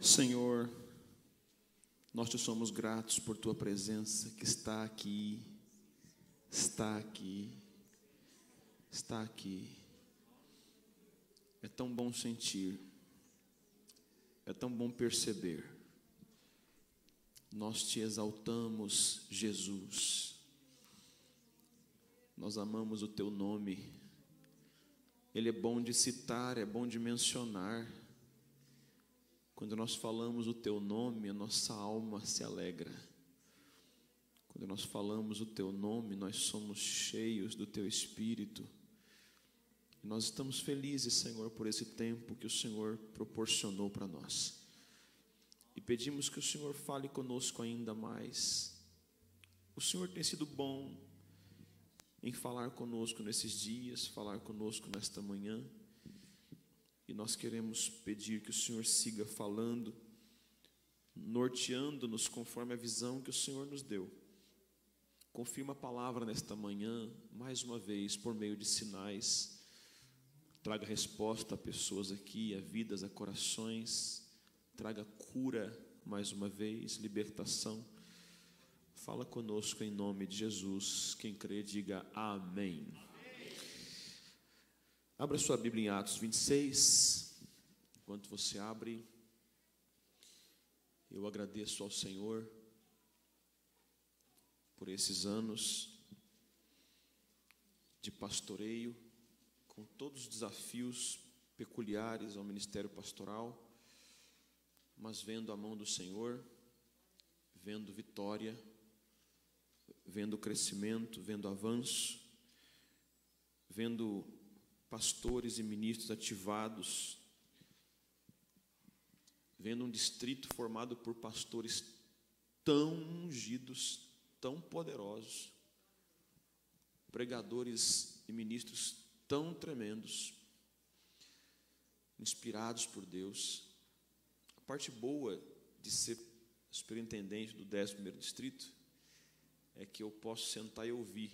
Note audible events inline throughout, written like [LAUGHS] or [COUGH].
Senhor, nós te somos gratos por tua presença que está aqui, está aqui, está aqui. É tão bom sentir, é tão bom perceber. Nós te exaltamos, Jesus. Nós amamos o teu nome. Ele é bom de citar, é bom de mencionar. Quando nós falamos o teu nome, a nossa alma se alegra. Quando nós falamos o teu nome, nós somos cheios do teu espírito. Nós estamos felizes, Senhor, por esse tempo que o Senhor proporcionou para nós. E pedimos que o Senhor fale conosco ainda mais. O Senhor tem sido bom em falar conosco nesses dias, falar conosco nesta manhã. E nós queremos pedir que o Senhor siga falando, norteando-nos conforme a visão que o Senhor nos deu. Confirma a palavra nesta manhã, mais uma vez, por meio de sinais. Traga resposta a pessoas aqui, a vidas, a corações. Traga cura, mais uma vez, libertação. Fala conosco em nome de Jesus. Quem crê, diga amém. Abra sua Bíblia em Atos 26. Enquanto você abre, eu agradeço ao Senhor por esses anos de pastoreio, com todos os desafios peculiares ao ministério pastoral, mas vendo a mão do Senhor, vendo vitória, vendo crescimento, vendo avanço, vendo pastores e ministros ativados, vendo um distrito formado por pastores tão ungidos, tão poderosos, pregadores e ministros tão tremendos, inspirados por Deus. A parte boa de ser superintendente do 11º distrito é que eu posso sentar e ouvir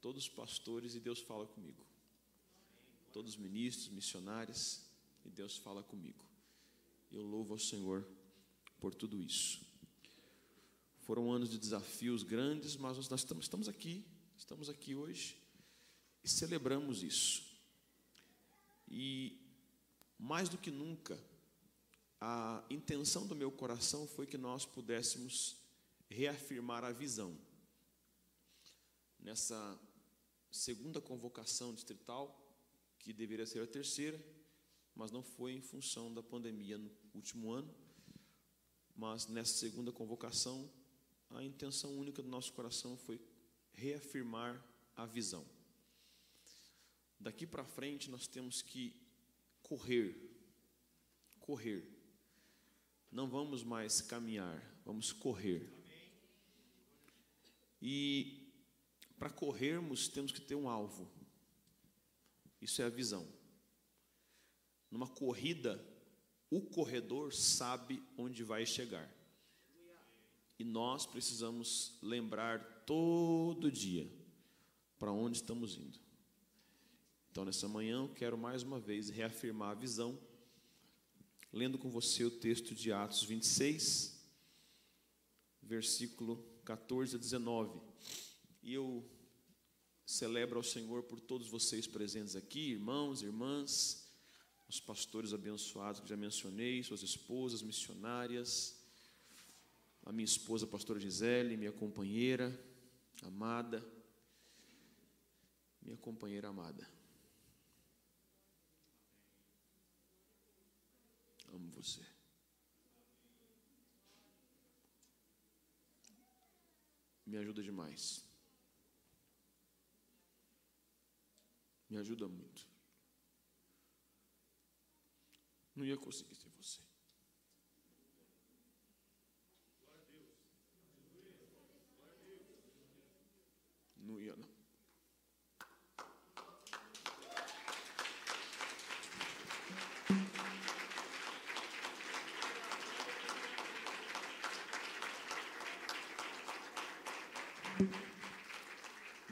todos os pastores e Deus fala comigo todos os ministros, missionários, e Deus fala comigo. Eu louvo ao Senhor por tudo isso. Foram anos de desafios grandes, mas nós estamos aqui, estamos aqui hoje e celebramos isso. E mais do que nunca, a intenção do meu coração foi que nós pudéssemos reafirmar a visão. Nessa segunda convocação distrital, que deveria ser a terceira, mas não foi em função da pandemia no último ano. Mas nessa segunda convocação, a intenção única do nosso coração foi reafirmar a visão. Daqui para frente nós temos que correr, correr. Não vamos mais caminhar, vamos correr. E para corrermos temos que ter um alvo. Isso é a visão. Numa corrida, o corredor sabe onde vai chegar. E nós precisamos lembrar todo dia para onde estamos indo. Então, nessa manhã, eu quero mais uma vez reafirmar a visão, lendo com você o texto de Atos 26, versículo 14 a 19. E eu celebro ao Senhor por todos vocês presentes aqui, irmãos, irmãs, os pastores abençoados que já mencionei, suas esposas missionárias, a minha esposa, a pastora Gisele, minha companheira amada, minha companheira amada. Amo você. Me ajuda demais. me ajuda muito. Não ia conseguir sem você. Não ia, não.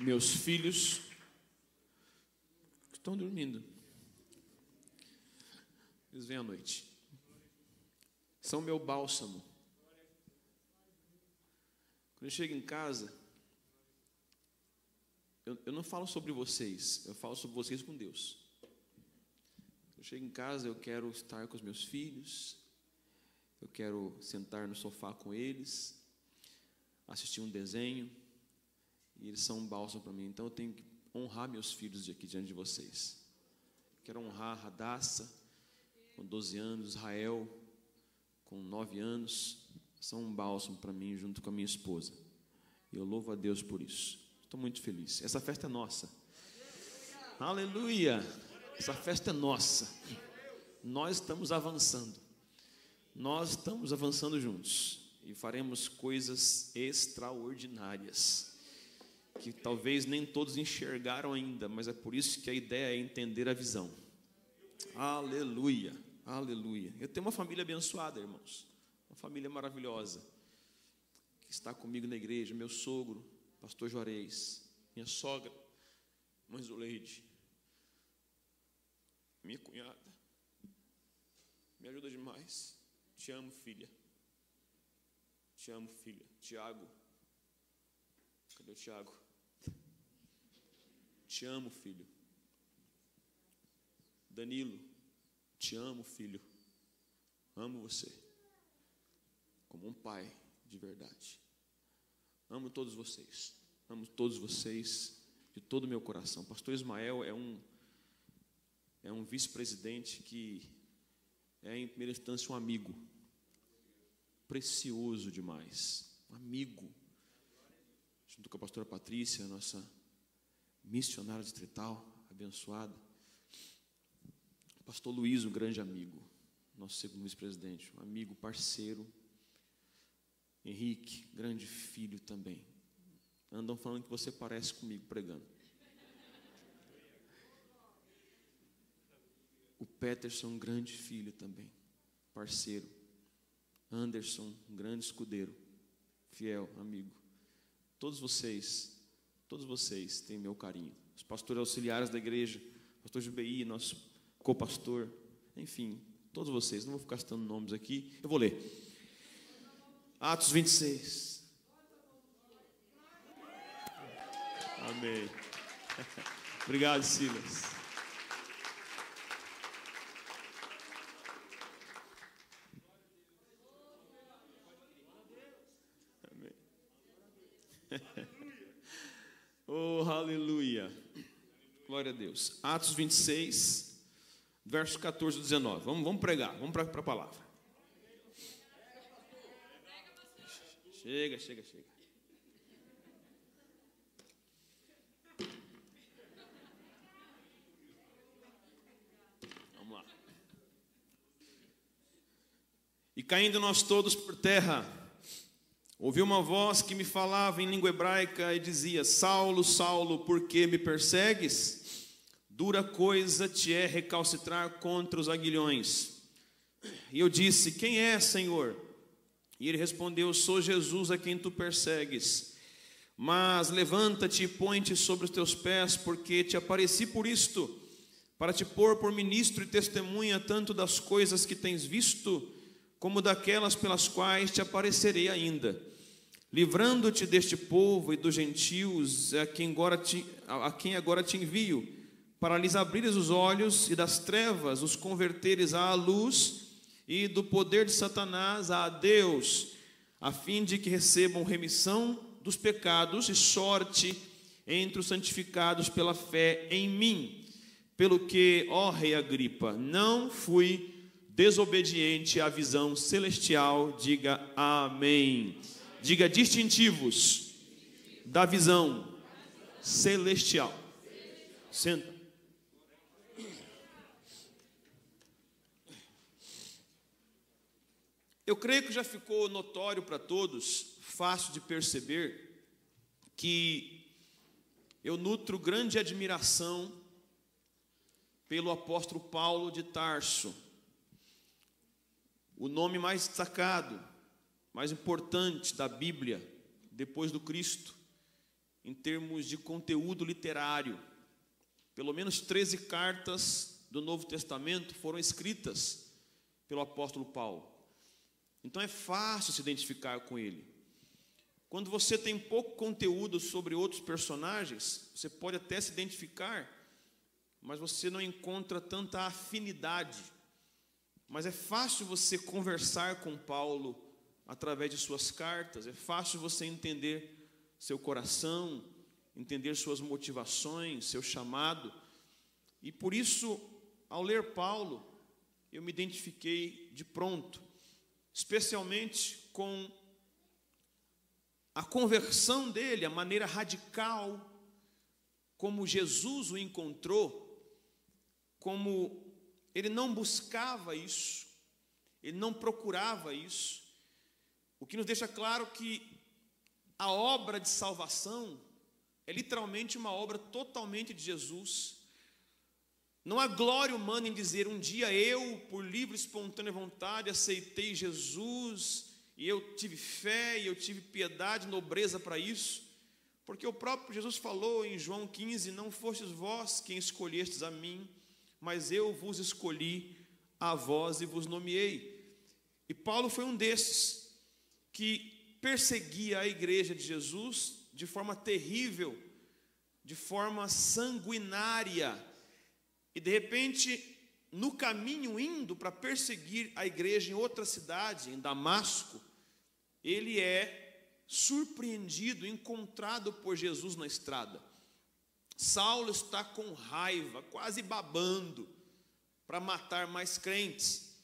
Meus filhos estão dormindo. Eles vêm à noite. São meu bálsamo. Quando eu chego em casa, eu, eu não falo sobre vocês, eu falo sobre vocês com Deus. Eu chego em casa, eu quero estar com os meus filhos, eu quero sentar no sofá com eles, assistir um desenho, e eles são um bálsamo para mim. Então eu tenho que honrar meus filhos aqui diante de vocês. Quero honrar Radassa, com 12 anos, Israel, com 9 anos, são um bálsamo para mim junto com a minha esposa. E eu louvo a Deus por isso. Estou muito feliz. Essa festa é nossa. Aleluia! Essa festa é nossa. Nós estamos avançando. Nós estamos avançando juntos e faremos coisas extraordinárias que talvez nem todos enxergaram ainda, mas é por isso que a ideia é entender a visão. Aleluia, aleluia. Eu tenho uma família abençoada, irmãos, uma família maravilhosa, que está comigo na igreja, meu sogro, pastor Juarez, minha sogra, mãe Zuleide, minha cunhada, me ajuda demais. Te amo, filha. Te amo, filha. Tiago. Cadê o Tiago? Te amo, filho. Danilo, te amo, filho. Amo você. Como um pai de verdade. Amo todos vocês. Amo todos vocês de todo o meu coração. Pastor Ismael é um é um vice-presidente que é em primeira instância um amigo. Precioso demais. Um amigo. Junto com a pastora Patrícia, nossa missionária distrital, abençoada. Pastor Luiz, um grande amigo, nosso segundo vice-presidente, um amigo, parceiro. Henrique, grande filho também. Andam falando que você parece comigo pregando. O Peterson, um grande filho também, parceiro. Anderson, um grande escudeiro, fiel, amigo. Todos vocês, todos vocês têm meu carinho. Os pastores auxiliares da igreja, pastor GBI, nosso co-pastor, enfim, todos vocês, não vou ficar citando nomes aqui, eu vou ler. Atos 26. Amém. [LAUGHS] Obrigado, Silas. Amém. Oh, aleluia. Glória a Deus. Atos 26, versos 14 e 19. Vamos, vamos pregar, vamos para a palavra. Chega, chega, chega. Vamos lá. E caindo nós todos por terra, ouvi uma voz que me falava em língua hebraica e dizia: Saulo, Saulo, por que me persegues? Dura coisa te é recalcitrar contra os aguilhões. E eu disse: Quem é, Senhor? E ele respondeu: Sou Jesus a quem tu persegues. Mas levanta-te e põe-te sobre os teus pés, porque te apareci por isto, para te pôr por ministro e testemunha tanto das coisas que tens visto, como daquelas pelas quais te aparecerei ainda, livrando-te deste povo e dos gentios, a quem agora te, a quem agora te envio, para lhes abrires os olhos e das trevas os converteres à luz e do poder de Satanás a Deus, a fim de que recebam remissão dos pecados e sorte entre os santificados pela fé em mim. Pelo que, ó Rei Agripa, não fui desobediente à visão celestial, diga amém. Diga distintivos da visão celestial. Senta. Eu creio que já ficou notório para todos, fácil de perceber, que eu nutro grande admiração pelo apóstolo Paulo de Tarso, o nome mais destacado, mais importante da Bíblia, depois do Cristo, em termos de conteúdo literário. Pelo menos 13 cartas do Novo Testamento foram escritas pelo apóstolo Paulo. Então é fácil se identificar com ele. Quando você tem pouco conteúdo sobre outros personagens, você pode até se identificar, mas você não encontra tanta afinidade. Mas é fácil você conversar com Paulo através de suas cartas, é fácil você entender seu coração, entender suas motivações, seu chamado. E por isso, ao ler Paulo, eu me identifiquei de pronto, especialmente com a conversão dele, a maneira radical como Jesus o encontrou, como ele não buscava isso, ele não procurava isso, o que nos deixa claro que a obra de salvação é literalmente uma obra totalmente de Jesus. Não há glória humana em dizer um dia eu, por livre e espontânea vontade, aceitei Jesus e eu tive fé e eu tive piedade, nobreza para isso, porque o próprio Jesus falou em João 15: Não fostes vós quem escolhestes a mim, mas eu vos escolhi a vós e vos nomeei. E Paulo foi um desses que perseguia a igreja de Jesus de forma terrível, de forma sanguinária, e de repente no caminho indo para perseguir a igreja em outra cidade, em Damasco, ele é surpreendido, encontrado por Jesus na estrada. Saulo está com raiva, quase babando, para matar mais crentes.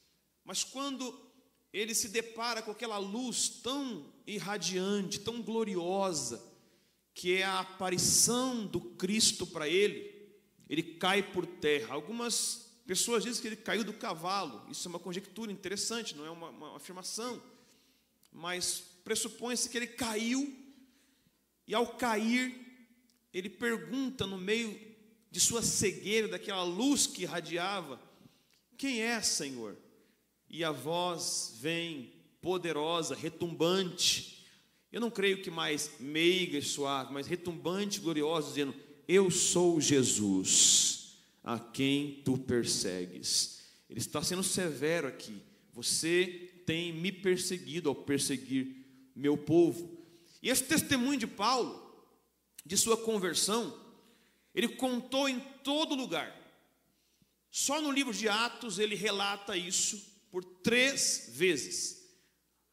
Mas quando ele se depara com aquela luz tão irradiante, tão gloriosa, que é a aparição do Cristo para ele, ele cai por terra. Algumas Pessoas dizem que ele caiu do cavalo. Isso é uma conjectura interessante, não é uma, uma afirmação. Mas pressupõe-se que ele caiu, e ao cair, ele pergunta no meio de sua cegueira, daquela luz que irradiava: Quem é, Senhor? E a voz vem poderosa, retumbante. Eu não creio que mais meiga e suave, mas retumbante, gloriosa, dizendo: Eu sou Jesus a quem tu persegues. Ele está sendo severo aqui. Você tem me perseguido ao perseguir meu povo. E esse testemunho de Paulo, de sua conversão, ele contou em todo lugar. Só no livro de Atos ele relata isso por três vezes.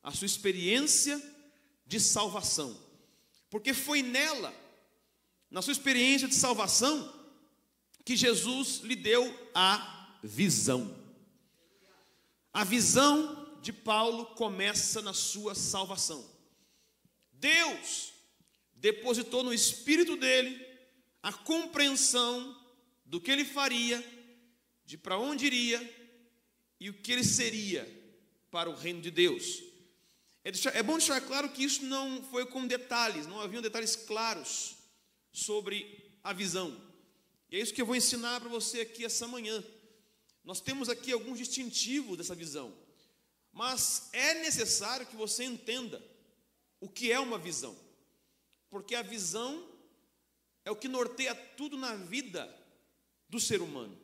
A sua experiência de salvação. Porque foi nela, na sua experiência de salvação, que Jesus lhe deu a visão. A visão de Paulo começa na sua salvação. Deus depositou no espírito dele a compreensão do que ele faria, de para onde iria e o que ele seria para o reino de Deus. É, é bom deixar claro que isso não foi com detalhes, não haviam detalhes claros sobre a visão. E é isso que eu vou ensinar para você aqui essa manhã. Nós temos aqui alguns distintivos dessa visão, mas é necessário que você entenda o que é uma visão, porque a visão é o que norteia tudo na vida do ser humano.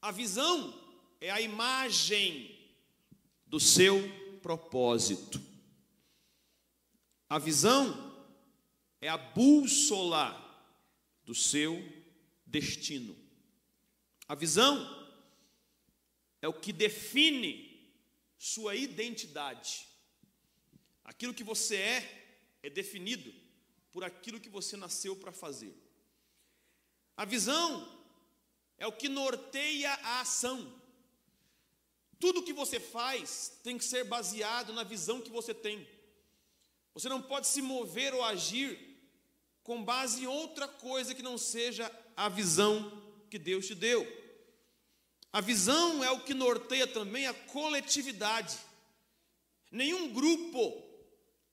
A visão é a imagem do seu propósito. A visão é a bússola do seu destino. A visão é o que define sua identidade. Aquilo que você é é definido por aquilo que você nasceu para fazer. A visão é o que norteia a ação. Tudo que você faz tem que ser baseado na visão que você tem. Você não pode se mover ou agir com base em outra coisa que não seja a visão que Deus te deu. A visão é o que norteia também a coletividade. Nenhum grupo,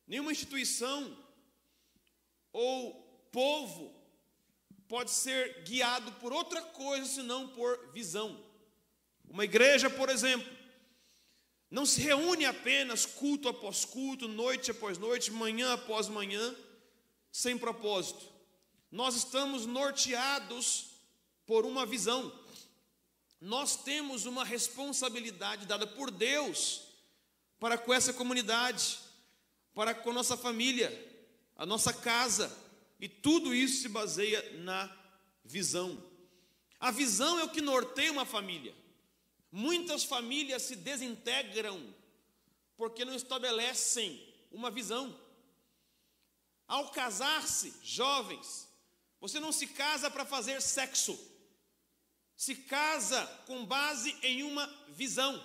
nenhuma instituição ou povo pode ser guiado por outra coisa senão por visão. Uma igreja, por exemplo, não se reúne apenas culto após culto, noite após noite, manhã após manhã, sem propósito. Nós estamos norteados por uma visão. Nós temos uma responsabilidade dada por Deus para com essa comunidade, para com nossa família, a nossa casa, e tudo isso se baseia na visão. A visão é o que norteia uma família. Muitas famílias se desintegram porque não estabelecem uma visão. Ao casar-se, jovens, você não se casa para fazer sexo, se casa com base em uma visão.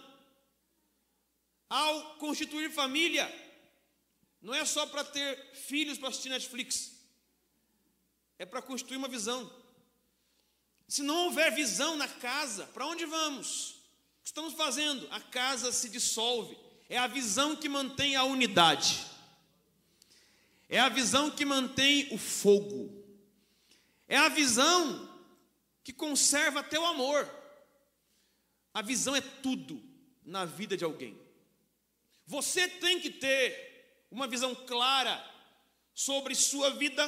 Ao constituir família, não é só para ter filhos para assistir Netflix, é para construir uma visão. Se não houver visão na casa, para onde vamos? Que estamos fazendo? A casa se dissolve. É a visão que mantém a unidade. É a visão que mantém o fogo. É a visão que conserva até o amor. A visão é tudo na vida de alguém. Você tem que ter uma visão clara sobre sua vida,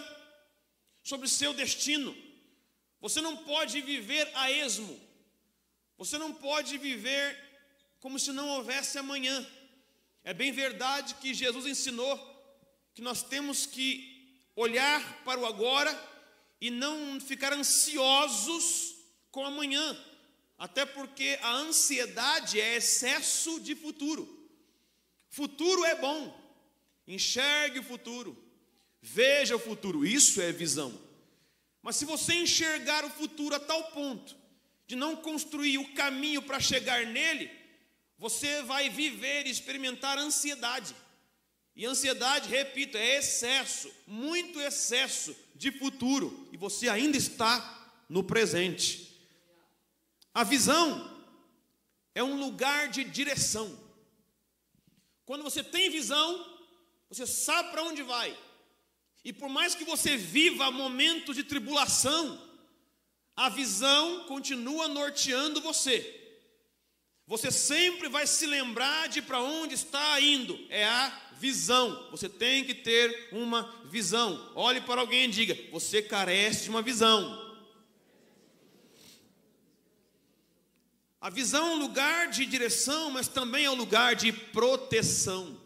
sobre seu destino. Você não pode viver a esmo. Você não pode viver como se não houvesse amanhã. É bem verdade que Jesus ensinou que nós temos que olhar para o agora e não ficar ansiosos com amanhã, até porque a ansiedade é excesso de futuro. Futuro é bom, enxergue o futuro, veja o futuro, isso é visão. Mas se você enxergar o futuro a tal ponto de não construir o caminho para chegar nele, você vai viver e experimentar ansiedade. E ansiedade, repito, é excesso, muito excesso de futuro, e você ainda está no presente. A visão é um lugar de direção. Quando você tem visão, você sabe para onde vai. E por mais que você viva momentos de tribulação, a visão continua norteando você. Você sempre vai se lembrar de para onde está indo. É a visão. Você tem que ter uma visão. Olhe para alguém e diga: você carece de uma visão. A visão é um lugar de direção, mas também é um lugar de proteção.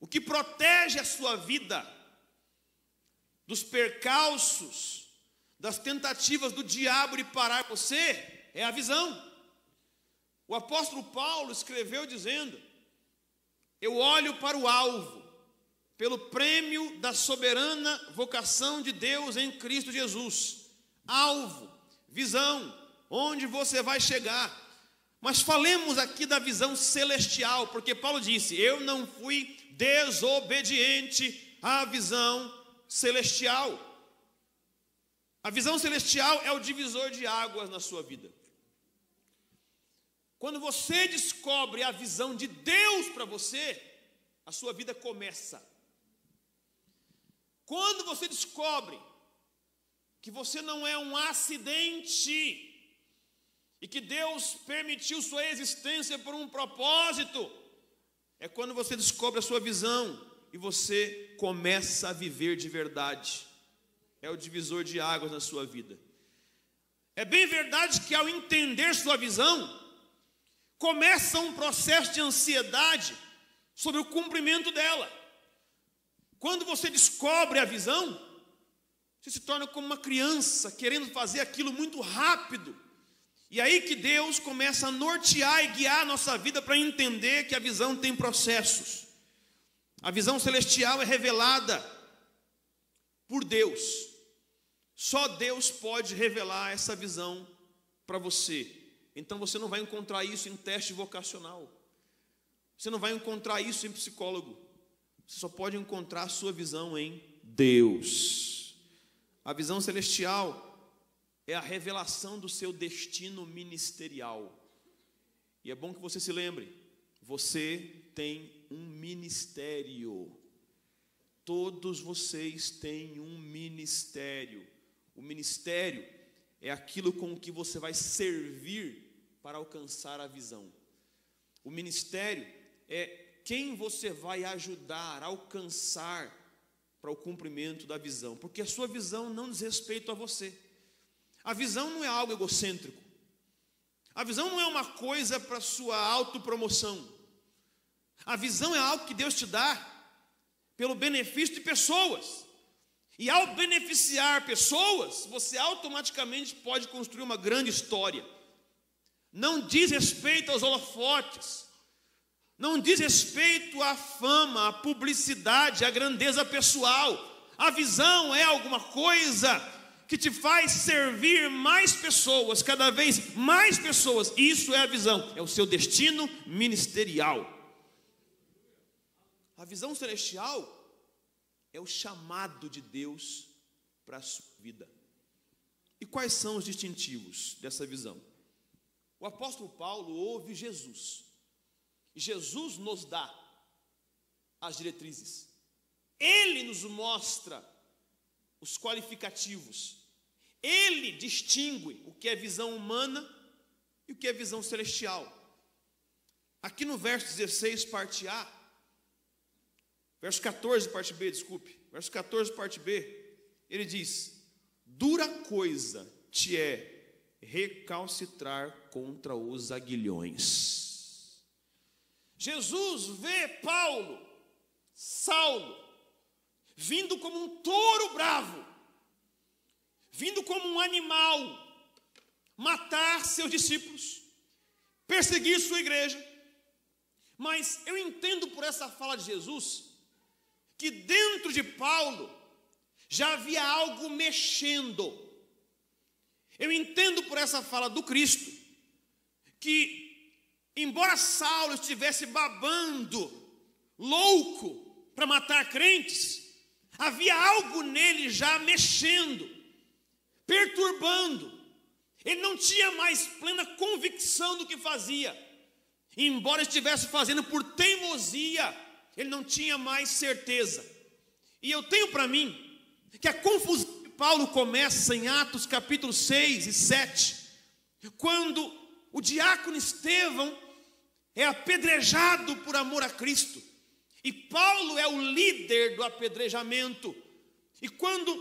O que protege a sua vida dos percalços, das tentativas do diabo de parar você, é a visão. O apóstolo Paulo escreveu dizendo: Eu olho para o alvo, pelo prêmio da soberana vocação de Deus em Cristo Jesus. Alvo, visão, onde você vai chegar. Mas falemos aqui da visão celestial, porque Paulo disse: Eu não fui desobediente à visão celestial. A visão celestial é o divisor de águas na sua vida. Quando você descobre a visão de Deus para você, a sua vida começa. Quando você descobre que você não é um acidente e que Deus permitiu sua existência por um propósito, é quando você descobre a sua visão e você começa a viver de verdade. É o divisor de águas na sua vida. É bem verdade que ao entender sua visão, começa um processo de ansiedade sobre o cumprimento dela. Quando você descobre a visão, você se torna como uma criança querendo fazer aquilo muito rápido. E aí que Deus começa a nortear e guiar a nossa vida para entender que a visão tem processos. A visão celestial é revelada por Deus. Só Deus pode revelar essa visão para você. Então você não vai encontrar isso em teste vocacional. Você não vai encontrar isso em psicólogo. Você só pode encontrar a sua visão em Deus. A visão celestial é a revelação do seu destino ministerial. E é bom que você se lembre: você tem um ministério. Todos vocês têm um ministério. O ministério é aquilo com que você vai servir para alcançar a visão. O ministério é quem você vai ajudar a alcançar para o cumprimento da visão, porque a sua visão não diz respeito a você. A visão não é algo egocêntrico. A visão não é uma coisa para sua autopromoção. A visão é algo que Deus te dá pelo benefício de pessoas. E ao beneficiar pessoas, você automaticamente pode construir uma grande história. Não diz respeito aos holofotes, não diz respeito à fama, à publicidade, à grandeza pessoal. A visão é alguma coisa que te faz servir mais pessoas, cada vez mais pessoas. Isso é a visão, é o seu destino ministerial. A visão celestial é o chamado de Deus para a sua vida. E quais são os distintivos dessa visão? O apóstolo Paulo ouve Jesus. Jesus nos dá as diretrizes. Ele nos mostra os qualificativos. Ele distingue o que é visão humana e o que é visão celestial. Aqui no verso 16, parte A, Verso 14, parte B, desculpe. Verso 14, parte B. Ele diz: Dura coisa te é recalcitrar contra os aguilhões. Jesus vê Paulo, Saulo, vindo como um touro bravo, vindo como um animal, matar seus discípulos, perseguir sua igreja. Mas eu entendo por essa fala de Jesus que dentro de Paulo já havia algo mexendo. Eu entendo por essa fala do Cristo que, embora Saulo estivesse babando, louco para matar crentes, havia algo nele já mexendo, perturbando. Ele não tinha mais plena convicção do que fazia, embora estivesse fazendo por teimosia ele não tinha mais certeza. E eu tenho para mim que a confusão de Paulo começa em Atos capítulo 6 e 7, quando o diácono Estevão é apedrejado por amor a Cristo. E Paulo é o líder do apedrejamento. E quando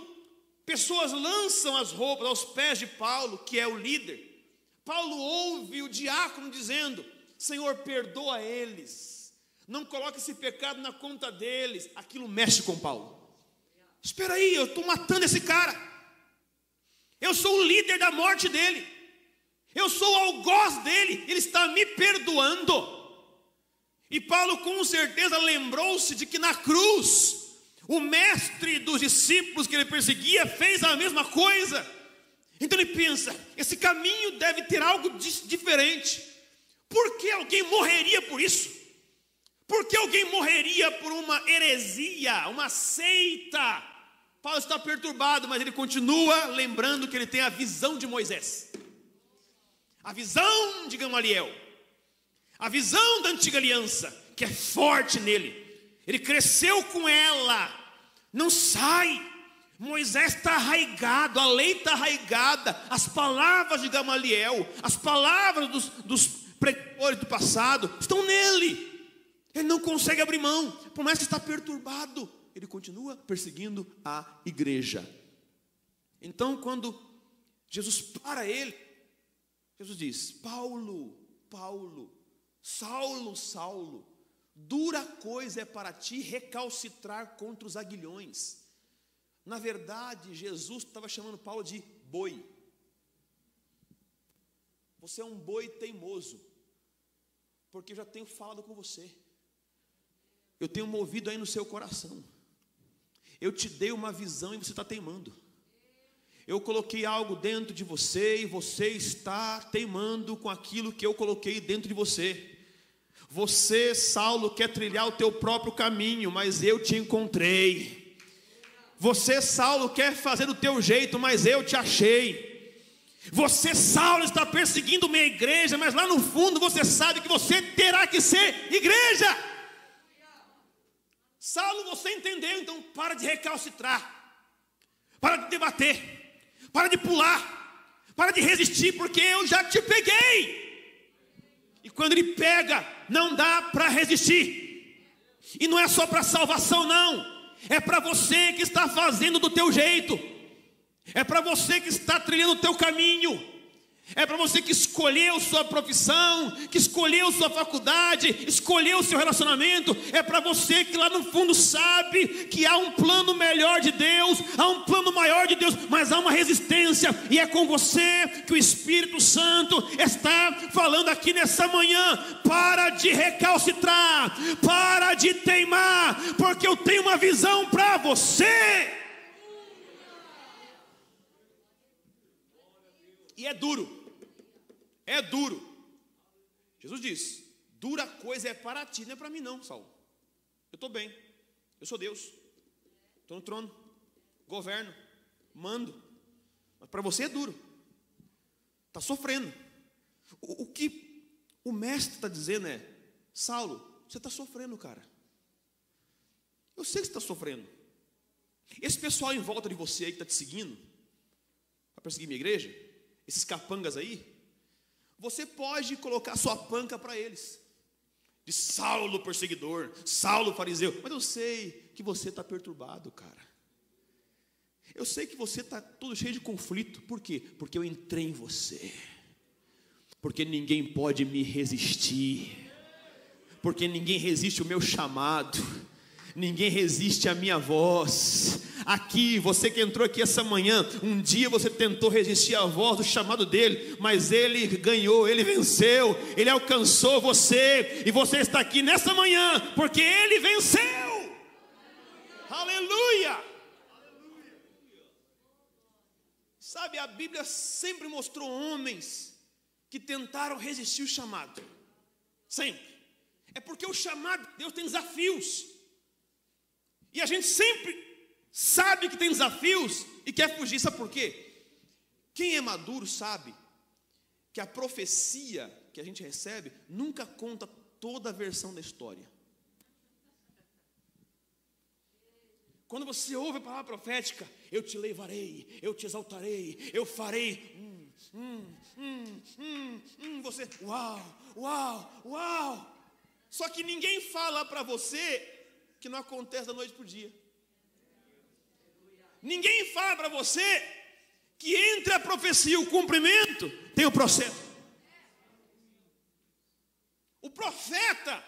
pessoas lançam as roupas aos pés de Paulo, que é o líder, Paulo ouve o diácono dizendo: Senhor, perdoa eles não coloque esse pecado na conta deles. Aquilo mexe com Paulo. Espera aí, eu estou matando esse cara. Eu sou o líder da morte dele. Eu sou o algoz dele. Ele está me perdoando. E Paulo com certeza lembrou-se de que na cruz, o mestre dos discípulos que ele perseguia fez a mesma coisa. Então ele pensa: esse caminho deve ter algo diferente. Por que alguém morreria por isso? Por que alguém morreria por uma heresia, uma seita? Paulo está perturbado, mas ele continua lembrando que ele tem a visão de Moisés, a visão de Gamaliel, a visão da antiga aliança, que é forte nele. Ele cresceu com ela, não sai. Moisés está arraigado, a lei está arraigada, as palavras de Gamaliel, as palavras dos, dos do passado estão nele. Ele não consegue abrir mão, por mais que está perturbado, ele continua perseguindo a igreja. Então, quando Jesus para ele, Jesus diz: Paulo, Paulo, Saulo, Saulo, dura coisa é para ti recalcitrar contra os aguilhões. Na verdade, Jesus estava chamando Paulo de boi. Você é um boi teimoso, porque eu já tenho falado com você. Eu tenho movido aí no seu coração. Eu te dei uma visão e você está teimando. Eu coloquei algo dentro de você e você está teimando com aquilo que eu coloquei dentro de você. Você, Saulo, quer trilhar o teu próprio caminho, mas eu te encontrei. Você, Saulo, quer fazer do teu jeito, mas eu te achei. Você, Saulo, está perseguindo minha igreja, mas lá no fundo você sabe que você terá que ser igreja. Saulo, você entendeu, então para de recalcitrar, para de debater, para de pular, para de resistir, porque eu já te peguei. E quando ele pega, não dá para resistir. E não é só para salvação, não. é para você que está fazendo do teu jeito, é para você que está trilhando o teu caminho. É para você que escolheu sua profissão, que escolheu sua faculdade, escolheu seu relacionamento. É para você que lá no fundo sabe que há um plano melhor de Deus, há um plano maior de Deus, mas há uma resistência, e é com você que o Espírito Santo está falando aqui nessa manhã. Para de recalcitrar, para de teimar, porque eu tenho uma visão para você. E é duro. É duro. Jesus diz: dura coisa é para ti, não é para mim, não, Saulo. Eu estou bem. Eu sou Deus. Estou no trono. Governo. Mando. Mas para você é duro. Está sofrendo. O, o, que o mestre está dizendo é: Saulo, você está sofrendo, cara. Eu sei que você está sofrendo. Esse pessoal em volta de você aí que está te seguindo, para perseguir minha igreja, esses capangas aí, você pode colocar sua panca para eles. De Saulo perseguidor, Saulo fariseu. Mas eu sei que você está perturbado, cara. Eu sei que você está todo cheio de conflito. Por quê? Porque eu entrei em você. Porque ninguém pode me resistir. Porque ninguém resiste o meu chamado ninguém resiste à minha voz. Aqui, você que entrou aqui essa manhã, um dia você tentou resistir à voz do chamado dele, mas ele ganhou, ele venceu, ele alcançou você, e você está aqui nessa manhã, porque ele venceu. Aleluia! Sabe, a Bíblia sempre mostrou homens que tentaram resistir o chamado. Sempre. É porque o chamado, Deus tem desafios. E a gente sempre sabe que tem desafios e quer fugir, sabe por quê? Quem é maduro sabe que a profecia que a gente recebe nunca conta toda a versão da história. Quando você ouve a palavra profética, eu te levarei, eu te exaltarei, eu farei. Hum, hum, hum, hum, hum, você, uau, uau, uau. Só que ninguém fala para você que não acontece da noite para o dia. Ninguém fala para você que entre a profecia e o cumprimento tem o processo. O profeta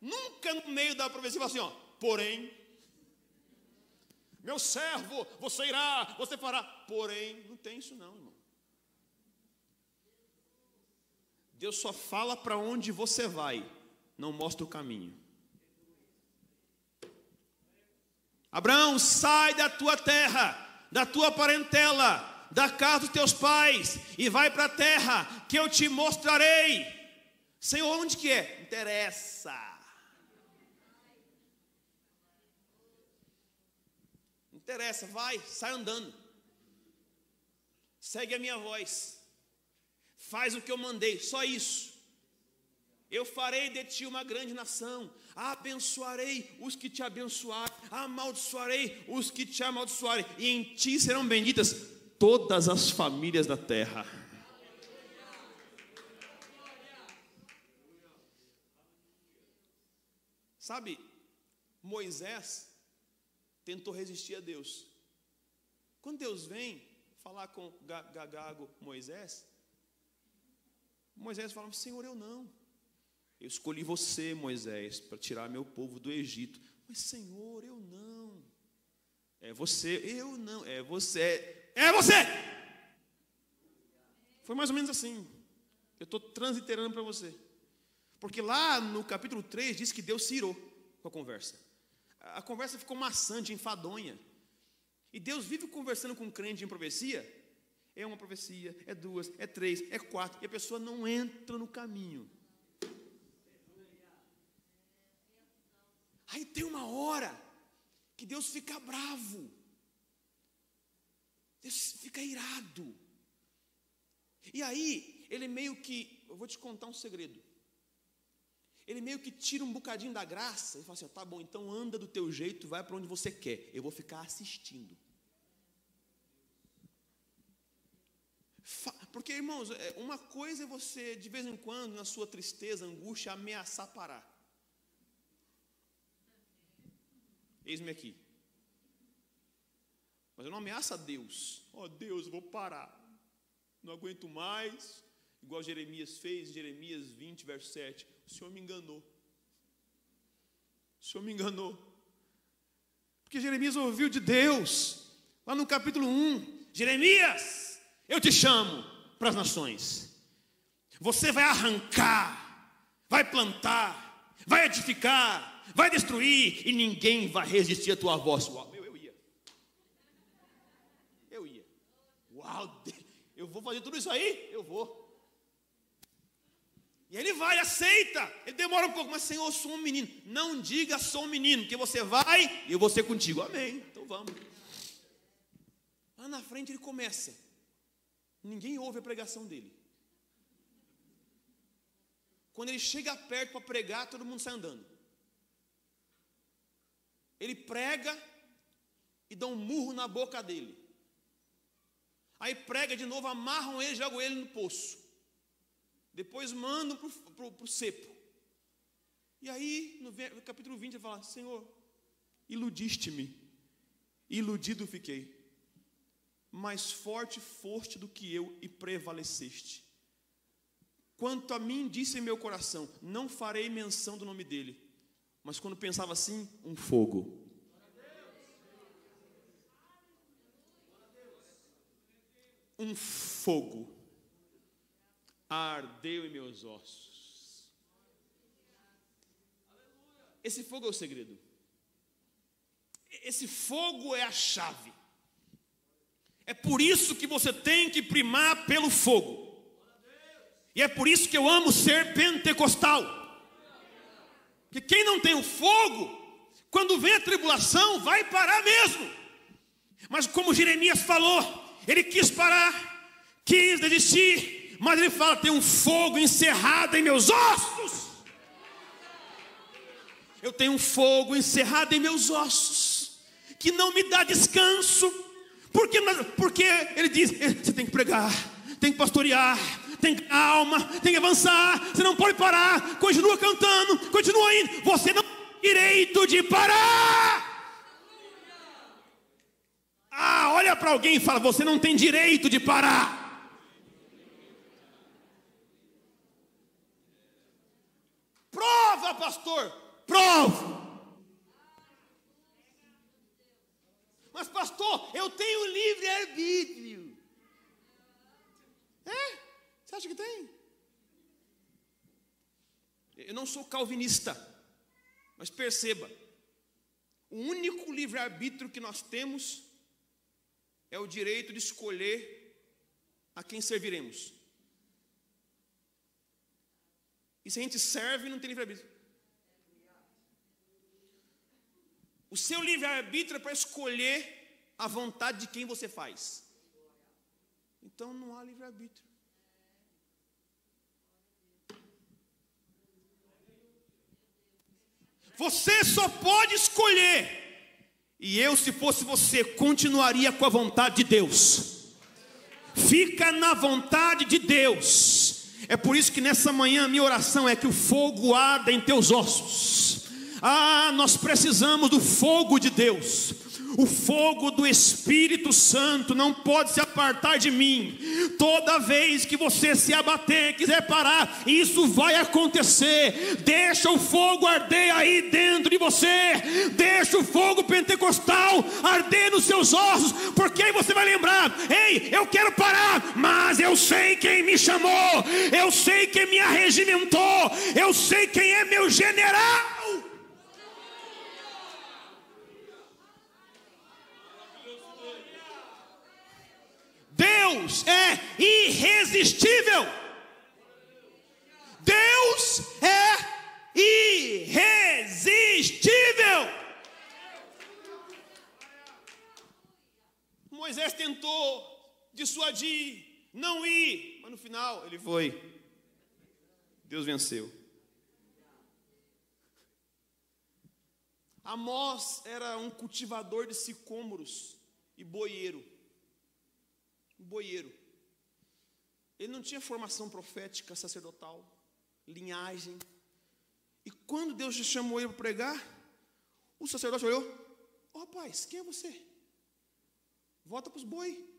nunca no meio da profecia fala assim, ó, porém, meu servo, você irá, você fará, porém, não tem isso não, irmão. Deus só fala para onde você vai, não mostra o caminho. Abraão, sai da tua terra, da tua parentela, da casa dos teus pais, e vai para a terra que eu te mostrarei. Senhor, onde que é? Interessa. Interessa, vai, sai andando. Segue a minha voz. Faz o que eu mandei, só isso. Eu farei de ti uma grande nação abençoarei os que te abençoarem, amaldiçoarei os que te amaldiçoarem, e em ti serão benditas todas as famílias da terra. Sabe, Moisés tentou resistir a Deus. Quando Deus vem falar com Gagago Moisés, Moisés fala: Senhor, eu não. Eu escolhi você, Moisés, para tirar meu povo do Egito. Mas, Senhor, eu não. É você, eu não. É você, é você. Foi mais ou menos assim. Eu estou transliterando para você. Porque lá no capítulo 3 diz que Deus se irou com a conversa. A conversa ficou maçante, enfadonha. E Deus vive conversando com um crente em profecia. É uma profecia, é duas, é três, é quatro. E a pessoa não entra no caminho. Aí tem uma hora que Deus fica bravo, Deus fica irado. E aí, ele meio que, eu vou te contar um segredo. Ele meio que tira um bocadinho da graça e fala assim: tá bom, então anda do teu jeito, vai para onde você quer, eu vou ficar assistindo. Porque, irmãos, é, uma coisa é você, de vez em quando, na sua tristeza, angústia, ameaçar parar. Eis-me aqui. Mas eu não ameaça a Deus. Ó oh, Deus, eu vou parar. Não aguento mais. Igual Jeremias fez, Jeremias 20, verso 7. O Senhor me enganou. O Senhor me enganou. Porque Jeremias ouviu de Deus, lá no capítulo 1. Jeremias, eu te chamo para as nações. Você vai arrancar, vai plantar, vai edificar, vai destruir, e ninguém vai resistir à tua voz. Uau, eu, eu ia. Eu ia. Uau, eu vou fazer tudo isso aí? Eu vou. E ele vai, aceita. Ele demora um pouco, mas Senhor, eu sou um menino. Não diga sou um menino, que você vai e eu vou ser contigo. Amém. Então vamos. Lá na frente ele começa. Ninguém ouve a pregação dele. Quando ele chega perto para pregar, todo mundo sai andando. Ele prega e dá um murro na boca dele. Aí prega de novo, amarram ele, jogam ele no poço. Depois mandam para o cepo. E aí, no capítulo 20, ele fala: Senhor, iludiste-me, iludido fiquei. Mais forte foste do que eu e prevaleceste. Quanto a mim, disse em meu coração: Não farei menção do nome dele. Mas quando pensava assim, um fogo. Um fogo ardeu em meus ossos. Esse fogo é o segredo. Esse fogo é a chave. É por isso que você tem que primar pelo fogo. E é por isso que eu amo ser pentecostal. Porque quem não tem o fogo, quando vem a tribulação, vai parar mesmo. Mas como Jeremias falou, ele quis parar, quis desistir, mas ele fala: tem um fogo encerrado em meus ossos. Eu tenho um fogo encerrado em meus ossos, que não me dá descanso, porque, porque ele diz: você tem que pregar, tem que pastorear, tem que alma, tem que avançar, você não pode parar, continua cantando, continua indo, você não tem direito de parar. Ah, olha para alguém e fala: você não tem direito de parar. Prova, pastor, prova. Mas, pastor, eu tenho livre arbítrio. É? Você acha que tem? Eu não sou calvinista, mas perceba: o único livre-arbítrio que nós temos é o direito de escolher a quem serviremos. E se a gente serve, não tem livre-arbítrio. O seu livre-arbítrio é para escolher a vontade de quem você faz. Então não há livre-arbítrio. Você só pode escolher. E eu, se fosse você, continuaria com a vontade de Deus. Fica na vontade de Deus. É por isso que nessa manhã minha oração é que o fogo arda em teus ossos. Ah, nós precisamos do fogo de Deus. O fogo do Espírito Santo não pode se apartar de mim. Toda vez que você se abater, quiser parar, isso vai acontecer. Deixa o fogo arder aí dentro de você. Deixa o fogo pentecostal arder nos seus ossos, porque aí você vai lembrar: ei, eu quero parar, mas eu sei quem me chamou, eu sei quem me arregimentou, eu sei quem é meu general. Deus é irresistível. Deus é irresistível. Moisés tentou dissuadir, não ir, mas no final ele foi. Deus venceu. Amós era um cultivador de sicômoros e boieiro um boieiro. Ele não tinha formação profética, sacerdotal, linhagem. E quando Deus chamou ele para pregar, o sacerdote olhou: Ó oh, rapaz, quem é você? Volta para os boi.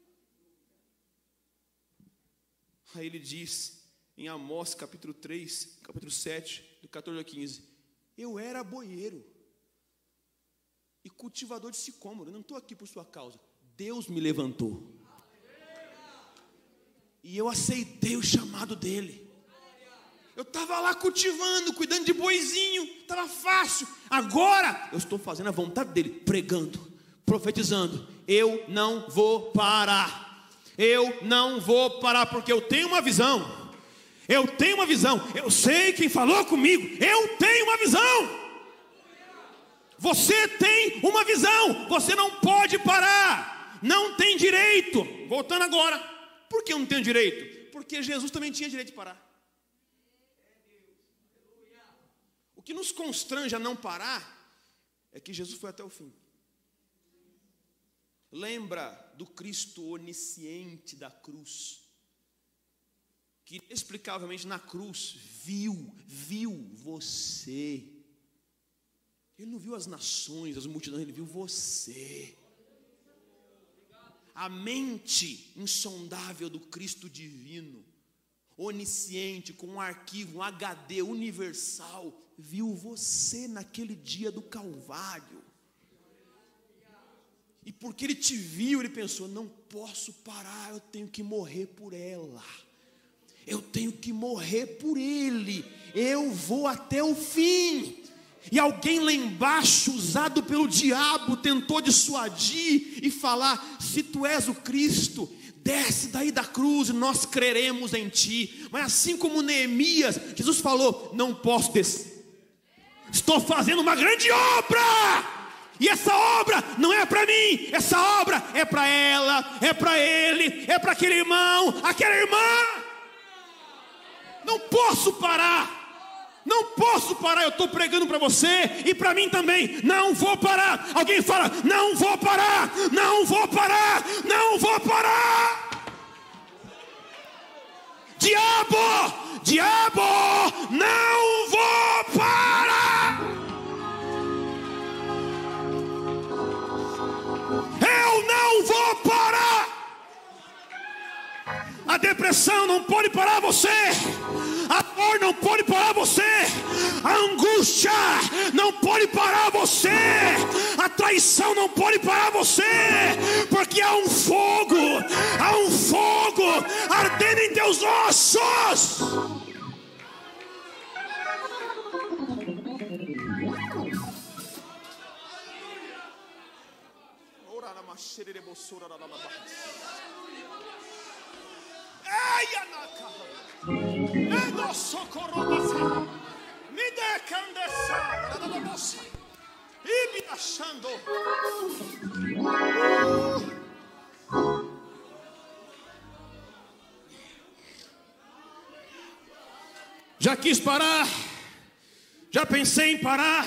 Aí ele diz em Amós capítulo 3, capítulo 7, do 14 ao 15: Eu era boieiro e cultivador de sicômoro, não estou aqui por sua causa, Deus me levantou. E eu aceitei o chamado dele. Eu estava lá cultivando, cuidando de boizinho, estava fácil. Agora eu estou fazendo a vontade dele, pregando, profetizando. Eu não vou parar. Eu não vou parar, porque eu tenho uma visão. Eu tenho uma visão. Eu sei quem falou comigo. Eu tenho uma visão. Você tem uma visão. Você não pode parar. Não tem direito. Voltando agora. Por que eu não tenho direito? Porque Jesus também tinha direito de parar. O que nos constrange a não parar é que Jesus foi até o fim. Lembra do Cristo onisciente da cruz, que inexplicavelmente na cruz viu, viu você. Ele não viu as nações, as multidões, ele viu você a mente insondável do Cristo divino, onisciente, com um arquivo, um HD universal, viu você naquele dia do Calvário. E porque ele te viu, ele pensou: não posso parar, eu tenho que morrer por ela. Eu tenho que morrer por ele. Eu vou até o fim. E alguém lá embaixo, usado pelo diabo, tentou dissuadir e falar: se tu és o Cristo, desce daí da cruz e nós creremos em ti. Mas assim como Neemias, Jesus falou: não posso descer. Estou fazendo uma grande obra. E essa obra não é para mim, essa obra é para ela, é para ele, é para aquele irmão, aquela irmã. Não posso parar. Não posso parar, eu estou pregando para você e para mim também. Não vou parar. Alguém fala: Não vou parar, não vou parar, não vou parar. Diabo, diabo, não vou parar. Eu não vou parar. A depressão não pode parar você. A dor não pode parar você. A angústia não pode parar você. A traição não pode parar você. Porque há um fogo, há um fogo ardendo em teus ossos. Na macheira de bossura da Ei, Anaca! socorro Me dê candessa! Da moça! E me achando! Já quis parar, já pensei em parar,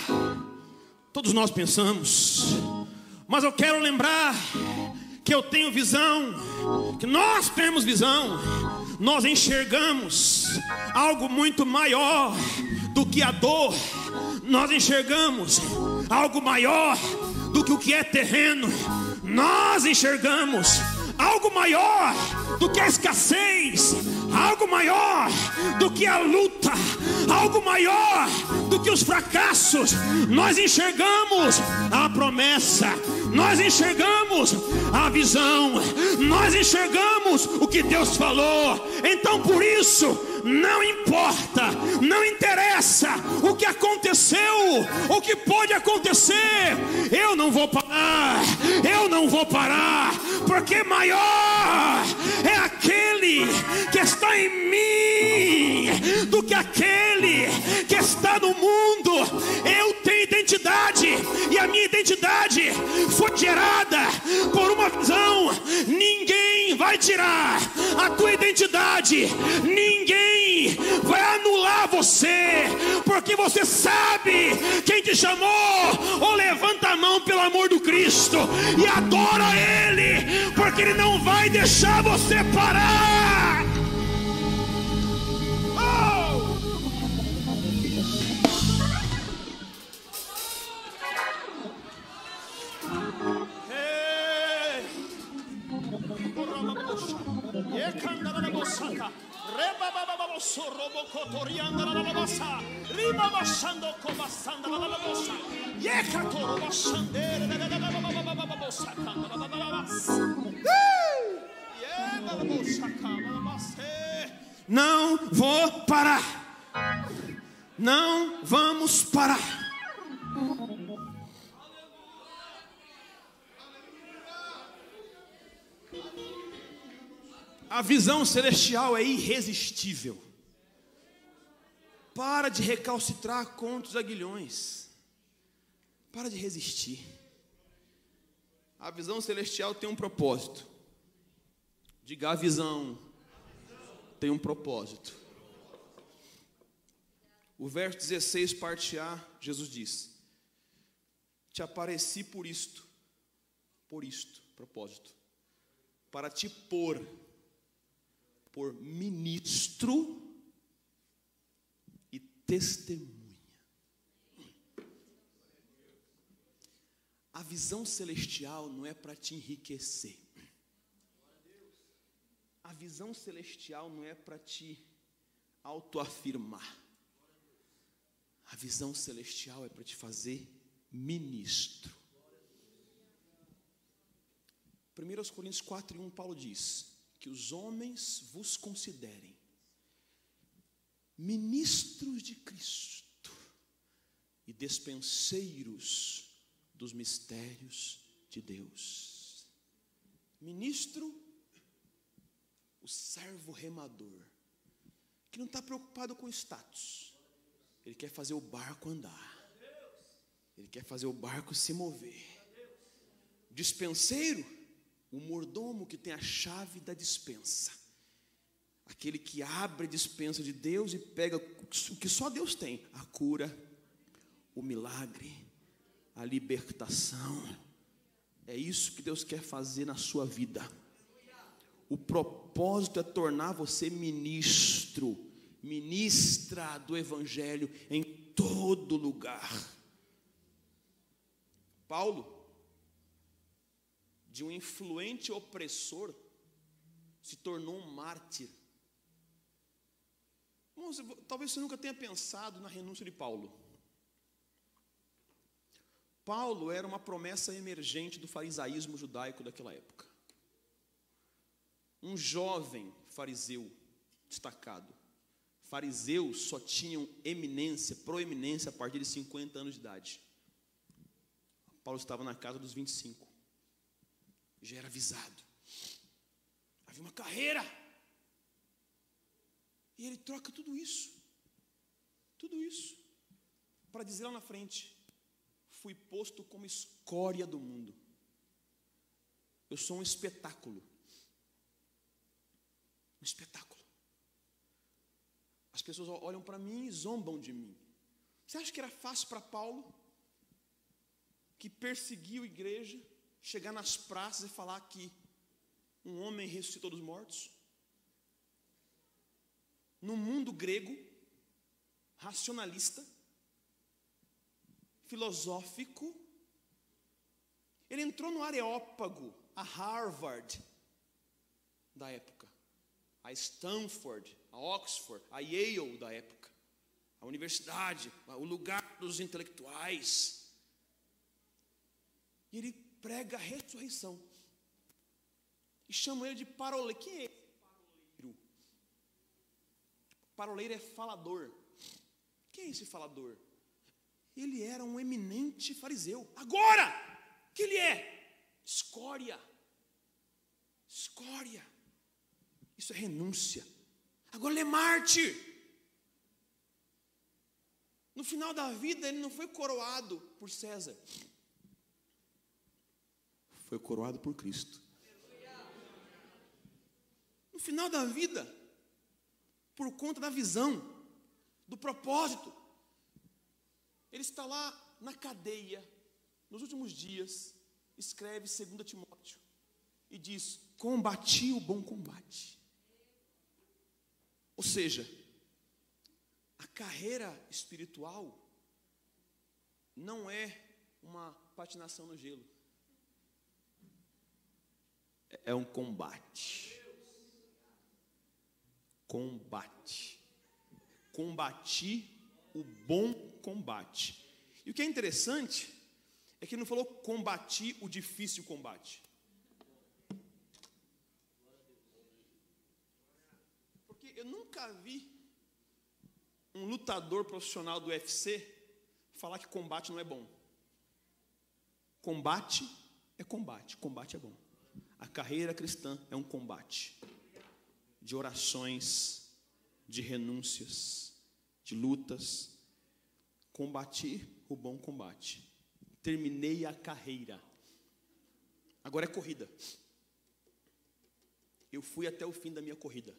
todos nós pensamos, mas eu quero lembrar que eu tenho visão, que nós temos visão, nós enxergamos algo muito maior do que a dor, nós enxergamos algo maior do que o que é terreno, nós enxergamos algo maior do que a escassez, algo maior do que a luta, algo maior do que os fracassos. Nós enxergamos a promessa, nós enxergamos a visão, nós enxergamos o que Deus falou. Então por isso, não importa, não interessa o que aconteceu, o que pode acontecer, eu não vou parar, eu não vou parar, porque maior é aquele que está em mim do que aquele que está no mundo. Eu identidade e a minha identidade foi gerada por uma visão. Ninguém vai tirar a tua identidade, ninguém vai anular você, porque você sabe quem te chamou. Ou levanta a mão pelo amor do Cristo e adora Ele, porque Ele não vai deixar você parar. Ekandaraboshaka. Rebabababoso robokotoriandarababasa. Ribabashando kobasandarababasa. Yekatoro bashandere babababababosa kandarababasa. Não vou parar. Não vamos parar. A visão celestial é irresistível. Para de recalcitrar contra os aguilhões. Para de resistir. A visão celestial tem um propósito. Diga a visão tem um propósito. O verso 16, parte A, Jesus diz: Te apareci por isto, por isto, propósito, para te pôr por ministro e testemunha. A visão celestial não é para te enriquecer. A visão celestial não é para te autoafirmar. A visão celestial é para te fazer ministro. 1 Coríntios 4 e 1, Paulo diz: que os homens vos considerem ministros de Cristo e despenseiros dos mistérios de Deus. Ministro, o servo remador, que não está preocupado com status, ele quer fazer o barco andar, ele quer fazer o barco se mover. Dispenseiro, o mordomo que tem a chave da dispensa. Aquele que abre a dispensa de Deus e pega o que só Deus tem: a cura, o milagre, a libertação. É isso que Deus quer fazer na sua vida. O propósito é tornar você ministro, ministra do Evangelho em todo lugar. Paulo, de um influente opressor, se tornou um mártir. Talvez você nunca tenha pensado na renúncia de Paulo. Paulo era uma promessa emergente do farisaísmo judaico daquela época. Um jovem fariseu destacado. Fariseus só tinham eminência, proeminência a partir de 50 anos de idade. Paulo estava na casa dos 25 já era avisado. Havia uma carreira. E ele troca tudo isso. Tudo isso. Para dizer lá na frente: fui posto como escória do mundo. Eu sou um espetáculo. Um espetáculo. As pessoas olham para mim e zombam de mim. Você acha que era fácil para Paulo, que perseguiu a igreja, chegar nas praças e falar que um homem ressuscitou dos mortos? No mundo grego, racionalista, filosófico, ele entrou no Areópago, a Harvard da época, a Stanford, a Oxford, a Yale da época, a universidade, o lugar dos intelectuais. E ele prega a ressurreição. E chamam ele de paroleiro. Quem é esse paroleiro? Paroleiro é falador. Quem é esse falador? Ele era um eminente fariseu. Agora, que ele é? Escória. Escória. Isso é renúncia. Agora ele é mártir. No final da vida, ele não foi coroado por César foi coroado por Cristo. No final da vida, por conta da visão, do propósito, ele está lá na cadeia, nos últimos dias, escreve 2 Timóteo e diz: Combati o bom combate. Ou seja, a carreira espiritual não é uma patinação no gelo é um combate. Combate. combati o bom combate. E o que é interessante é que ele não falou combati o difícil combate. Porque eu nunca vi um lutador profissional do UFC falar que combate não é bom. Combate é combate, combate é bom. A carreira cristã é um combate de orações, de renúncias, de lutas. Combati o bom combate. Terminei a carreira. Agora é corrida. Eu fui até o fim da minha corrida.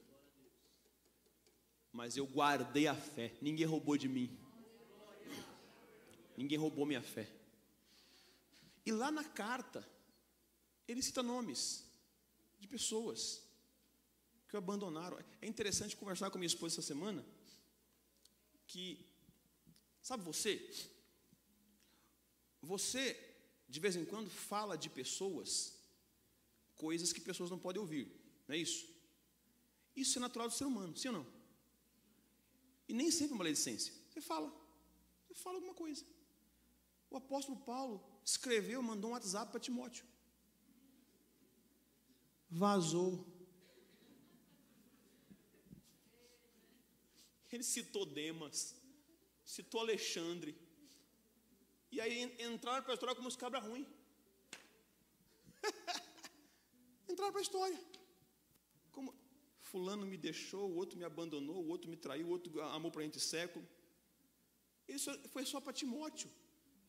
Mas eu guardei a fé. Ninguém roubou de mim. Ninguém roubou minha fé. E lá na carta, ele cita nomes de pessoas que o abandonaram. É interessante conversar com minha esposa essa semana que sabe você? Você de vez em quando fala de pessoas coisas que pessoas não podem ouvir, não é isso? Isso é natural do ser humano, sim ou não? E nem sempre é uma maledicência. Você fala, você fala alguma coisa. O apóstolo Paulo escreveu, mandou um WhatsApp para Timóteo. Vazou. Ele citou Demas, citou Alexandre. E aí entraram para a história como os cabra ruim. [LAUGHS] entraram para a história. Como fulano me deixou, o outro me abandonou, o outro me traiu, o outro amou para a gente século. Isso foi só para Timóteo.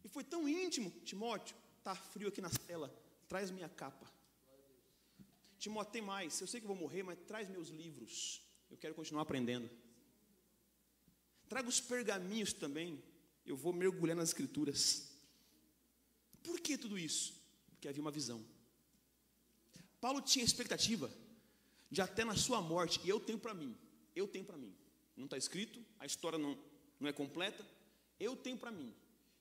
E foi tão íntimo, Timóteo, está frio aqui na cela, traz minha capa. Timóteo, tem mais, eu sei que vou morrer, mas traz meus livros, eu quero continuar aprendendo. Traga os pergaminhos também, eu vou mergulhar nas escrituras. Por que tudo isso? Porque havia uma visão. Paulo tinha expectativa de até na sua morte, e eu tenho para mim, eu tenho para mim, não está escrito, a história não, não é completa, eu tenho para mim,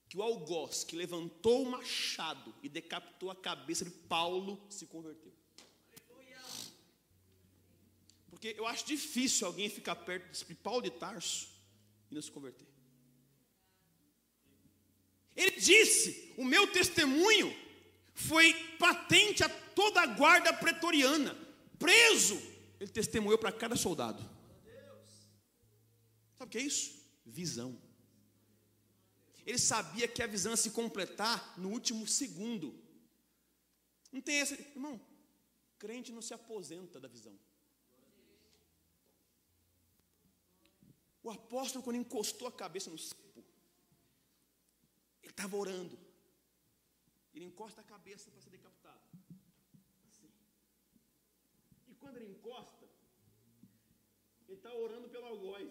que o algoz que levantou o machado e decapitou a cabeça de Paulo se converteu. Porque eu acho difícil alguém ficar perto de Paulo de Tarso e não se converter. Ele disse: O meu testemunho foi patente a toda a guarda pretoriana. Preso, ele testemunhou para cada soldado. Sabe o que é isso? Visão. Ele sabia que a visão ia se completar no último segundo. Não tem esse, irmão. Crente não se aposenta da visão. O apóstolo, quando encostou a cabeça no cepo, ele estava orando. Ele encosta a cabeça para ser decapitado. Assim. E quando ele encosta, ele está orando pelo algoz.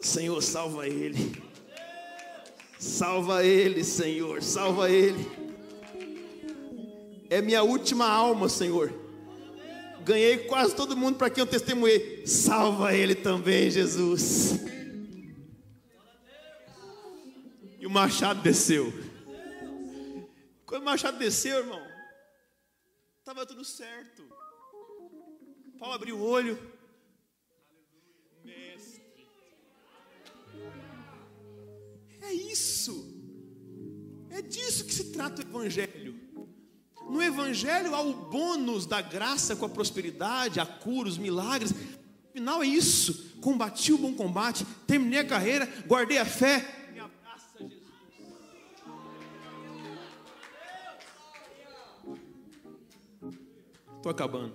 Senhor, salva ele. Salva ele, Senhor, salva ele. É minha última alma, Senhor. Ganhei quase todo mundo para quem eu testemunhei. Salva ele também, Jesus. E o machado desceu. Quando o machado desceu, irmão, estava tudo certo. Paulo abriu o olho. É isso. É disso que se trata o Evangelho. No Evangelho há o bônus da graça com a prosperidade, a cura, os milagres. Afinal é isso. Combati o bom combate, terminei a carreira, guardei a fé. Me abraça, Jesus. Estou acabando.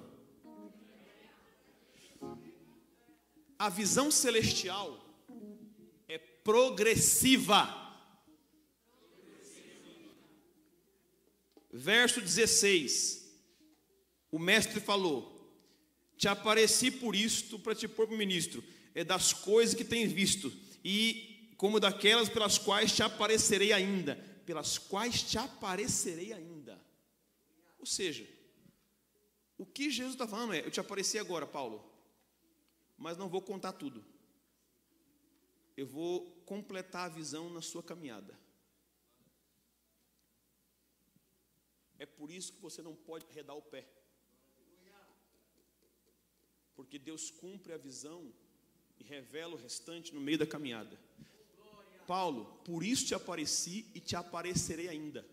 A visão celestial é progressiva. Verso 16. O mestre falou: Te apareci por isto para te pôr o ministro, é das coisas que tens visto, e como daquelas pelas quais te aparecerei ainda, pelas quais te aparecerei ainda. Ou seja, o que Jesus está falando é: Eu te apareci agora, Paulo, mas não vou contar tudo eu vou completar a visão na sua caminhada. É por isso que você não pode arredar o pé. porque Deus cumpre a visão e revela o restante no meio da caminhada. Paulo, por isso te apareci e te aparecerei ainda.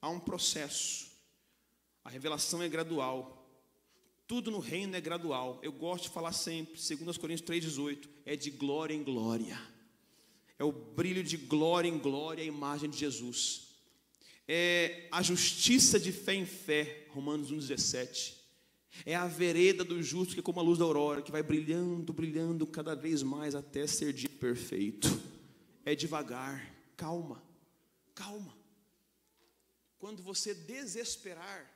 Há um processo. A revelação é gradual. Tudo no reino é gradual. Eu gosto de falar sempre, segundo as Coríntios 3:18, é de glória em glória. É o brilho de glória em glória a imagem de Jesus. É a justiça de fé em fé, Romanos 1:17. É a vereda do justo que é como a luz da aurora, que vai brilhando, brilhando cada vez mais até ser dia perfeito. É devagar, calma, calma. Quando você desesperar,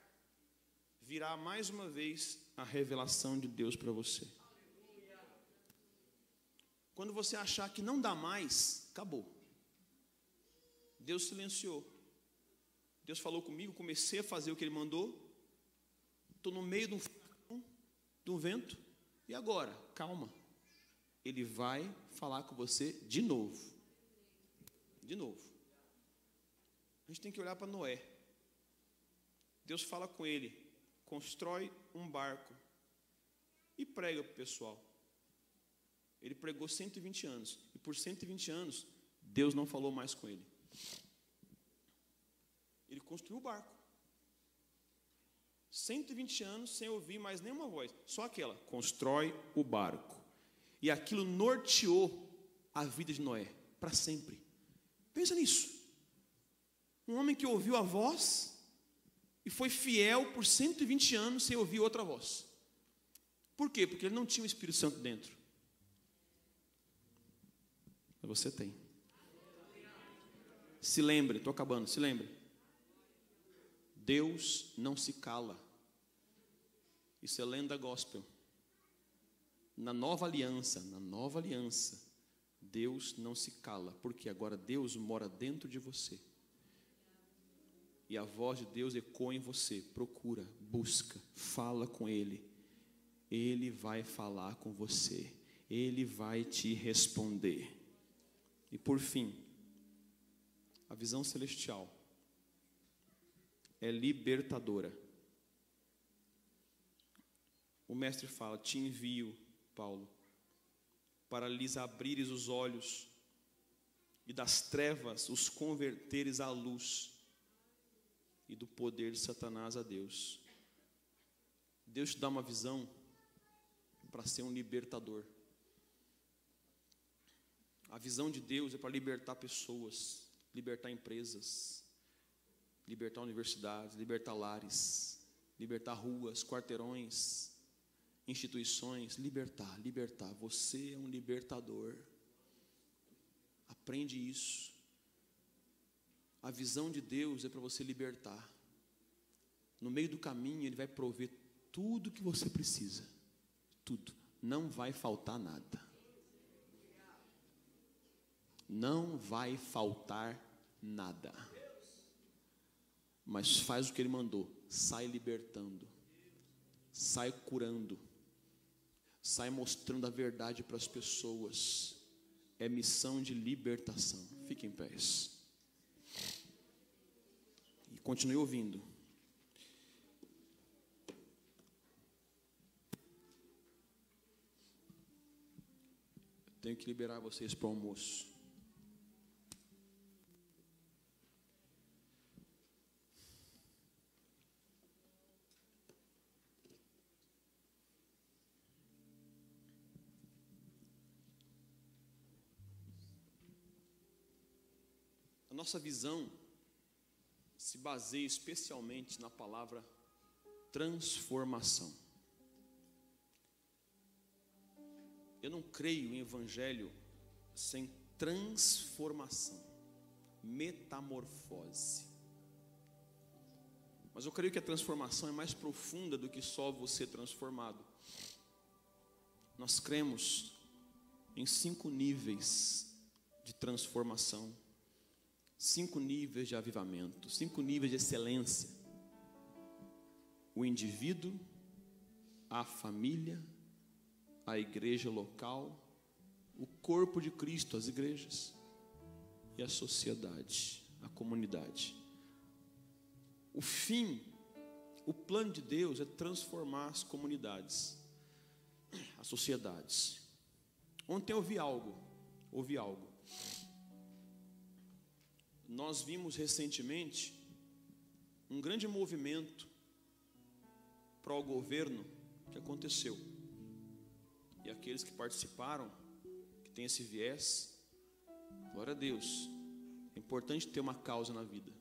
virá mais uma vez a revelação de Deus para você. Quando você achar que não dá mais, acabou. Deus silenciou. Deus falou comigo, comecei a fazer o que Ele mandou, Estou no meio de um furacão, de um vento. E agora? Calma. Ele vai falar com você de novo. De novo. A gente tem que olhar para Noé. Deus fala com ele: constrói um barco e prega para o pessoal. Ele pregou 120 anos. E por 120 anos, Deus não falou mais com ele. Ele construiu o barco. 120 anos sem ouvir mais nenhuma voz, só aquela: constrói o barco. E aquilo norteou a vida de Noé para sempre. Pensa nisso. Um homem que ouviu a voz e foi fiel por 120 anos sem ouvir outra voz. Por quê? Porque ele não tinha o Espírito Santo dentro. Mas você tem. Se lembre, estou acabando, se lembre. Deus não se cala. Isso é lenda gospel. Na nova aliança, na nova aliança, Deus não se cala, porque agora Deus mora dentro de você. E a voz de Deus ecoa em você. Procura, busca, fala com Ele. Ele vai falar com você. Ele vai te responder. E por fim, a visão celestial é libertadora. O mestre fala: Te envio, Paulo, para lhes abrires os olhos e das trevas os converteres à luz e do poder de Satanás a Deus. Deus te dá uma visão para ser um libertador. A visão de Deus é para libertar pessoas, libertar empresas, libertar universidades, libertar lares, libertar ruas, quarteirões, instituições, libertar, libertar. Você é um libertador. Aprende isso. A visão de Deus é para você libertar. No meio do caminho, Ele vai prover tudo que você precisa. Tudo. Não vai faltar nada. Não vai faltar nada mas faz o que ele mandou, sai libertando, sai curando, sai mostrando a verdade para as pessoas. É missão de libertação. Fique em pés. E continue ouvindo. Tenho que liberar vocês para o almoço. Nossa visão se baseia especialmente na palavra transformação. Eu não creio em evangelho sem transformação, metamorfose. Mas eu creio que a transformação é mais profunda do que só você transformado. Nós cremos em cinco níveis de transformação cinco níveis de avivamento, cinco níveis de excelência: o indivíduo, a família, a igreja local, o corpo de Cristo, as igrejas, e a sociedade, a comunidade. O fim, o plano de Deus é transformar as comunidades. as sociedades. Ontem eu ouvi algo, ouvi algo. Nós vimos recentemente um grande movimento para o governo que aconteceu. E aqueles que participaram, que têm esse viés, glória a Deus. É importante ter uma causa na vida,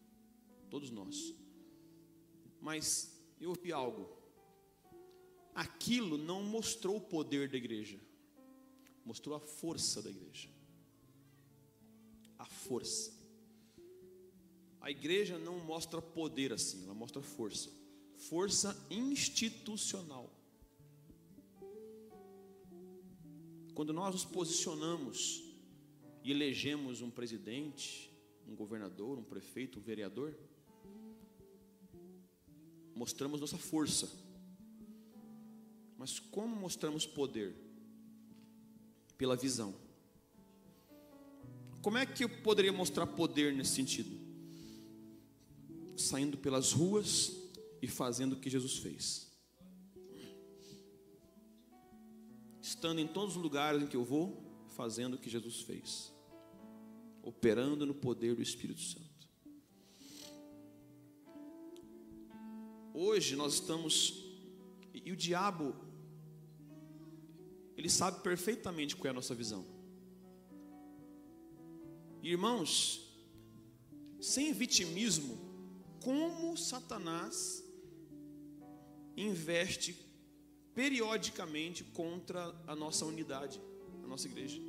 todos nós. Mas eu ouvi algo. Aquilo não mostrou o poder da igreja, mostrou a força da igreja. A força. A igreja não mostra poder assim, ela mostra força. Força institucional. Quando nós nos posicionamos e elegemos um presidente, um governador, um prefeito, um vereador, mostramos nossa força. Mas como mostramos poder? Pela visão. Como é que eu poderia mostrar poder nesse sentido? Saindo pelas ruas e fazendo o que Jesus fez. Estando em todos os lugares em que eu vou, fazendo o que Jesus fez. Operando no poder do Espírito Santo. Hoje nós estamos. E o diabo, ele sabe perfeitamente qual é a nossa visão. Irmãos, sem vitimismo, como Satanás investe periodicamente contra a nossa unidade, a nossa igreja.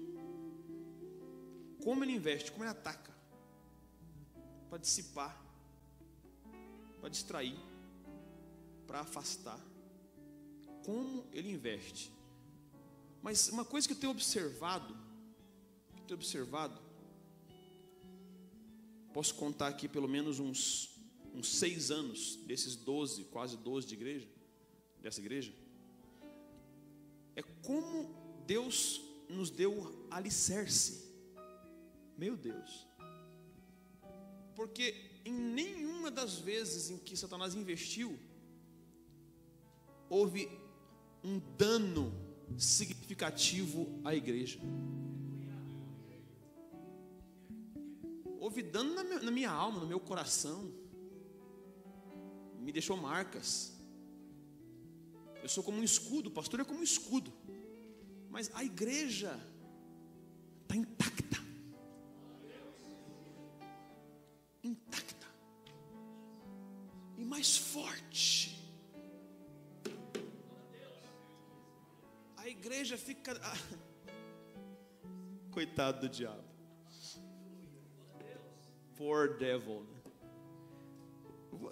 Como ele investe, como ele ataca para dissipar, para distrair para afastar. Como ele investe. Mas uma coisa que eu tenho observado, que eu tenho observado, posso contar aqui pelo menos uns, uns seis anos desses doze, quase doze de igreja, dessa igreja, é como Deus nos deu alicerce. Meu Deus. Porque em nenhuma das vezes em que Satanás investiu, houve um dano significativo à igreja. Houve dano na minha, na minha alma, no meu coração. Me deixou marcas. Eu sou como um escudo, o pastor é como um escudo. Mas a igreja está intacta. Intacta. E mais forte. igreja fica. Coitado do diabo. Poor devil.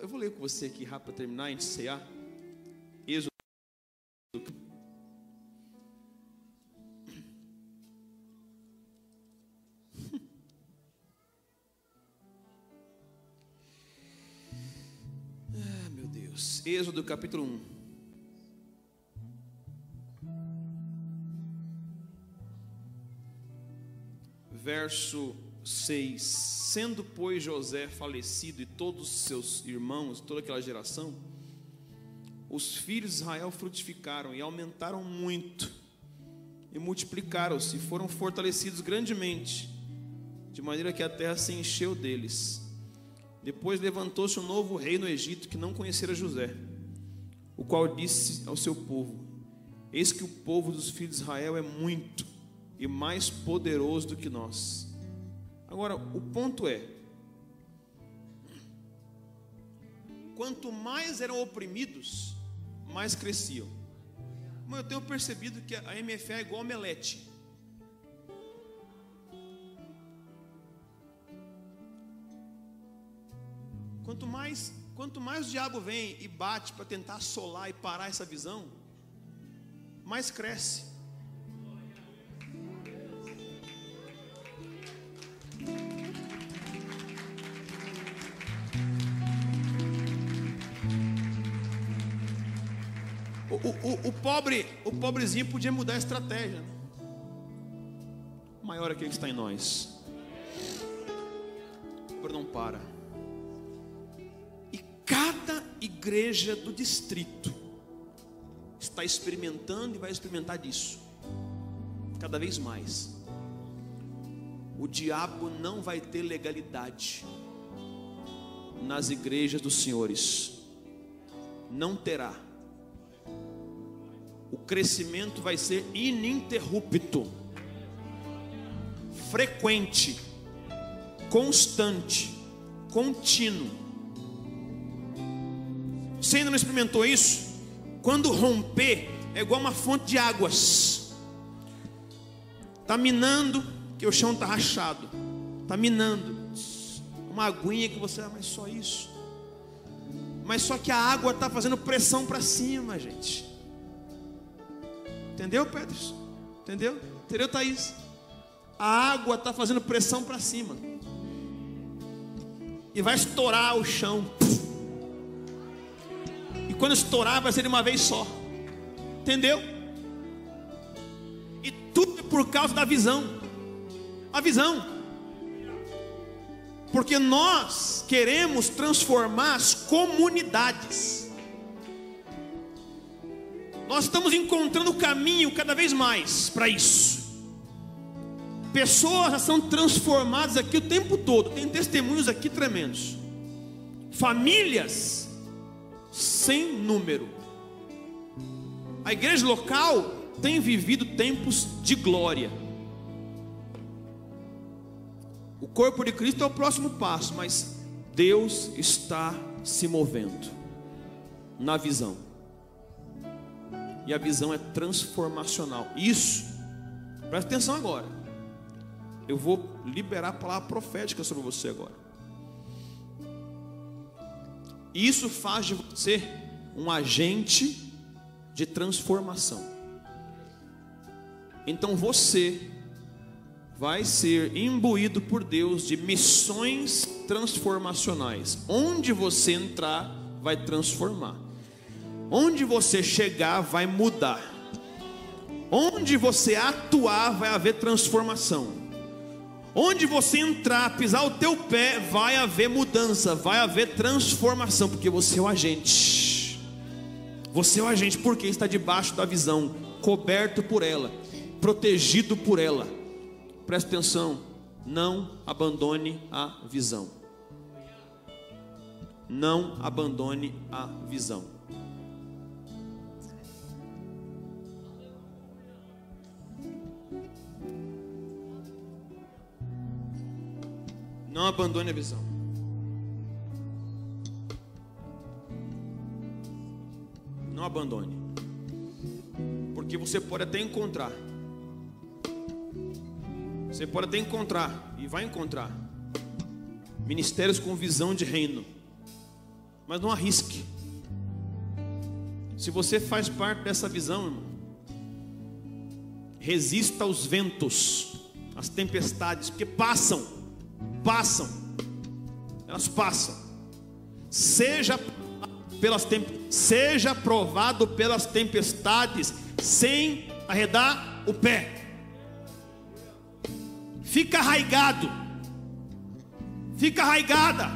Eu vou ler com você aqui rápido para terminar, a gente cear. Êxodo. [LAUGHS] Ah, meu Deus. Êxodo capítulo 1. verso 6: Sendo, pois, José falecido e todos os seus irmãos, toda aquela geração, os filhos de Israel frutificaram e aumentaram muito, e multiplicaram-se, e foram fortalecidos grandemente, de maneira que a terra se encheu deles. Depois levantou-se um novo rei no Egito que não conhecera José, o qual disse ao seu povo: Eis que o povo dos filhos de Israel é muito e mais poderoso do que nós. Agora, o ponto é: quanto mais eram oprimidos, mais cresciam. Mas eu tenho percebido que a MFA é igual omelete. Quanto mais, quanto mais o diabo vem e bate para tentar assolar e parar essa visão, mais cresce. O, o, o, pobre, o pobrezinho podia mudar a estratégia. Né? O maior é aquele que está em nós. Agora não para. E cada igreja do distrito está experimentando e vai experimentar disso, cada vez mais. O diabo não vai ter legalidade nas igrejas dos senhores, não terá. O crescimento vai ser ininterrupto, frequente, constante, contínuo. Você ainda não experimentou isso? Quando romper, é igual uma fonte de águas. Está minando, que o chão está rachado. Está minando. Uma aguinha que você, ah, mas só isso. Mas só que a água está fazendo pressão para cima, gente. Entendeu, Pedro? Entendeu? Entendeu, Thaís? A água está fazendo pressão para cima. E vai estourar o chão. E quando estourar, vai ser de uma vez só. Entendeu? E tudo é por causa da visão. A visão. Porque nós queremos transformar as comunidades. Nós estamos encontrando o caminho cada vez mais para isso. Pessoas são transformadas aqui o tempo todo. Tem testemunhos aqui tremendos. Famílias sem número. A igreja local tem vivido tempos de glória. Corpo de Cristo é o próximo passo, mas Deus está se movendo na visão. E a visão é transformacional. Isso, presta atenção agora. Eu vou liberar a palavra profética sobre você agora. Isso faz de você um agente de transformação. Então você vai ser imbuído por Deus de missões transformacionais. Onde você entrar, vai transformar. Onde você chegar, vai mudar. Onde você atuar, vai haver transformação. Onde você entrar, pisar o teu pé, vai haver mudança, vai haver transformação, porque você é o agente. Você é o agente porque está debaixo da visão, coberto por ela, protegido por ela preste atenção, não abandone a visão. Não abandone a visão. Não abandone a visão. Não abandone. Porque você pode até encontrar você pode até encontrar, e vai encontrar, ministérios com visão de reino, mas não arrisque. Se você faz parte dessa visão, irmão, resista aos ventos, às tempestades, porque passam, passam, elas passam. Seja pelas seja provado pelas tempestades, sem arredar o pé. Fica arraigado. Fica arraigada.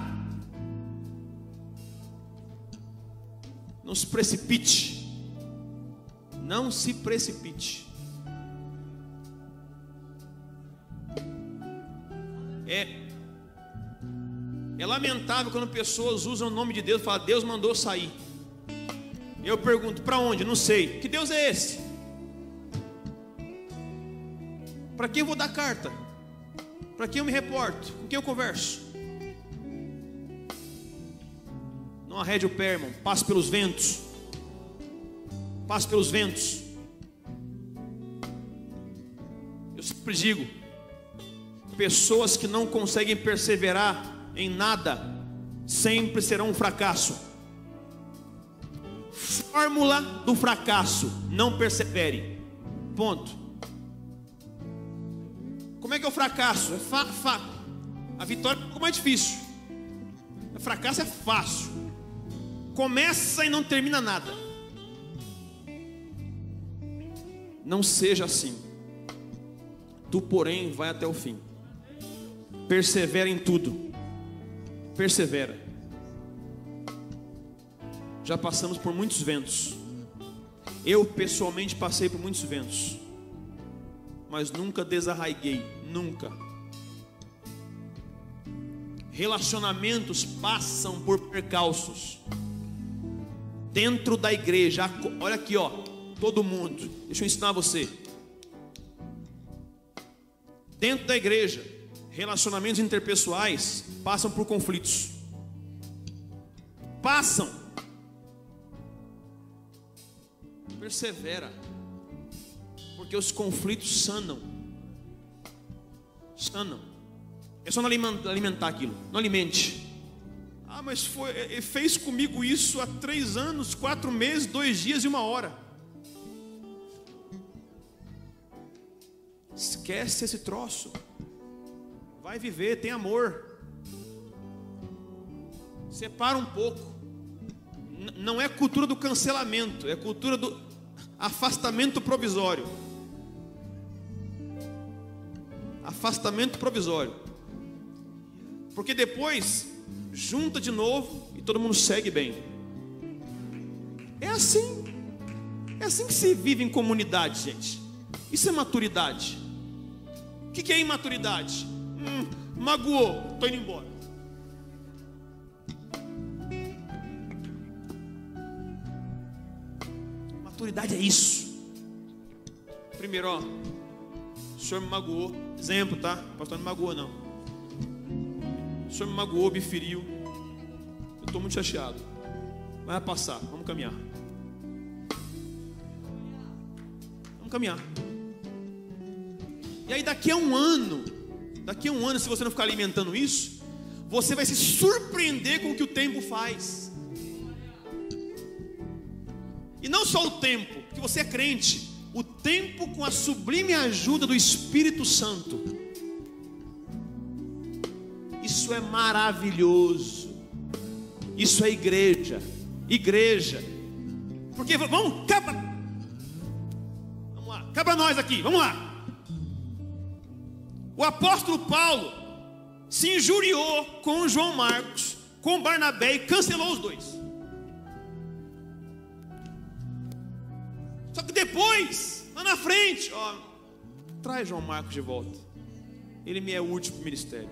Não se precipite. Não se precipite. É, é lamentável quando pessoas usam o nome de Deus e falam, Deus mandou sair. Eu pergunto, para onde? Não sei. Que Deus é esse? Para quem eu vou dar carta? Para quem eu me reporto? Com quem eu converso? Não arrede o pé, irmão. Passe pelos ventos. Passe pelos ventos. Eu sempre digo: pessoas que não conseguem perseverar em nada, sempre serão um fracasso. Fórmula do fracasso: não persevere. Ponto. Que é o fracasso? É fa, fa. A vitória é um pouco mais difícil. O fracasso é fácil. Começa e não termina nada. Não seja assim. Tu, porém, vai até o fim. Persevera em tudo. Persevera. Já passamos por muitos ventos. Eu pessoalmente passei por muitos ventos, mas nunca desarraiguei, nunca. Relacionamentos passam por percalços. Dentro da igreja, olha aqui, ó, todo mundo. Deixa eu ensinar você. Dentro da igreja, relacionamentos interpessoais passam por conflitos. Passam. Persevera. Porque os conflitos sanam. Sanam. É só não alimentar aquilo. Não alimente. Ah, mas foi, ele fez comigo isso há três anos, quatro meses, dois dias e uma hora. Esquece esse troço. Vai viver, tem amor. Separa um pouco. Não é cultura do cancelamento, é cultura do afastamento provisório. Afastamento provisório. Porque depois junta de novo e todo mundo segue bem. É assim. É assim que se vive em comunidade, gente. Isso é maturidade. O que, é imaturidade? Hum, magoou, estou indo embora. Maturidade é isso. Primeiro, ó, o senhor me magoou. Exemplo, tá? O pastor não me magoou, não. O senhor me magoou, me feriu. Eu estou muito chateado. Vai passar, vamos caminhar. Vamos caminhar. E aí daqui a um ano, daqui a um ano, se você não ficar alimentando isso, você vai se surpreender com o que o tempo faz. E não só o tempo, que você é crente, o tempo com a sublime ajuda do Espírito Santo. Isso é maravilhoso. Isso é igreja. Igreja. Porque vamos, capa. Vamos lá, capa nós aqui, vamos lá. O apóstolo Paulo se injuriou com João Marcos, com Barnabé e cancelou os dois. Depois, lá na frente, ó, traz João Marcos de volta. Ele me é útil para o ministério.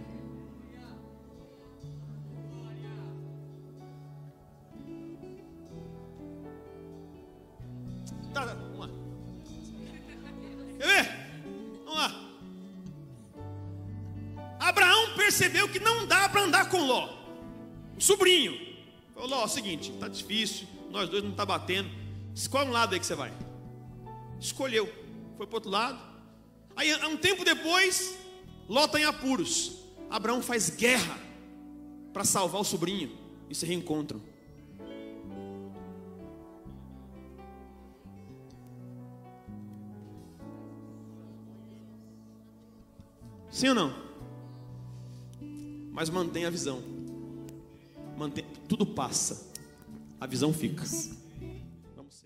Tá, tá, vamos lá. Quer ver? Abraão percebeu que não dá para andar com Ló, o sobrinho. Falou: Ló, é o seguinte, tá difícil, nós dois não tá batendo. Escolhe um lado aí que você vai escolheu, foi para o outro lado. Aí, um tempo depois, Ló está em apuros. Abraão faz guerra para salvar o sobrinho e se reencontram. Sim ou não? Mas mantém a visão. Mantém, tudo passa. A visão fica. Vamos.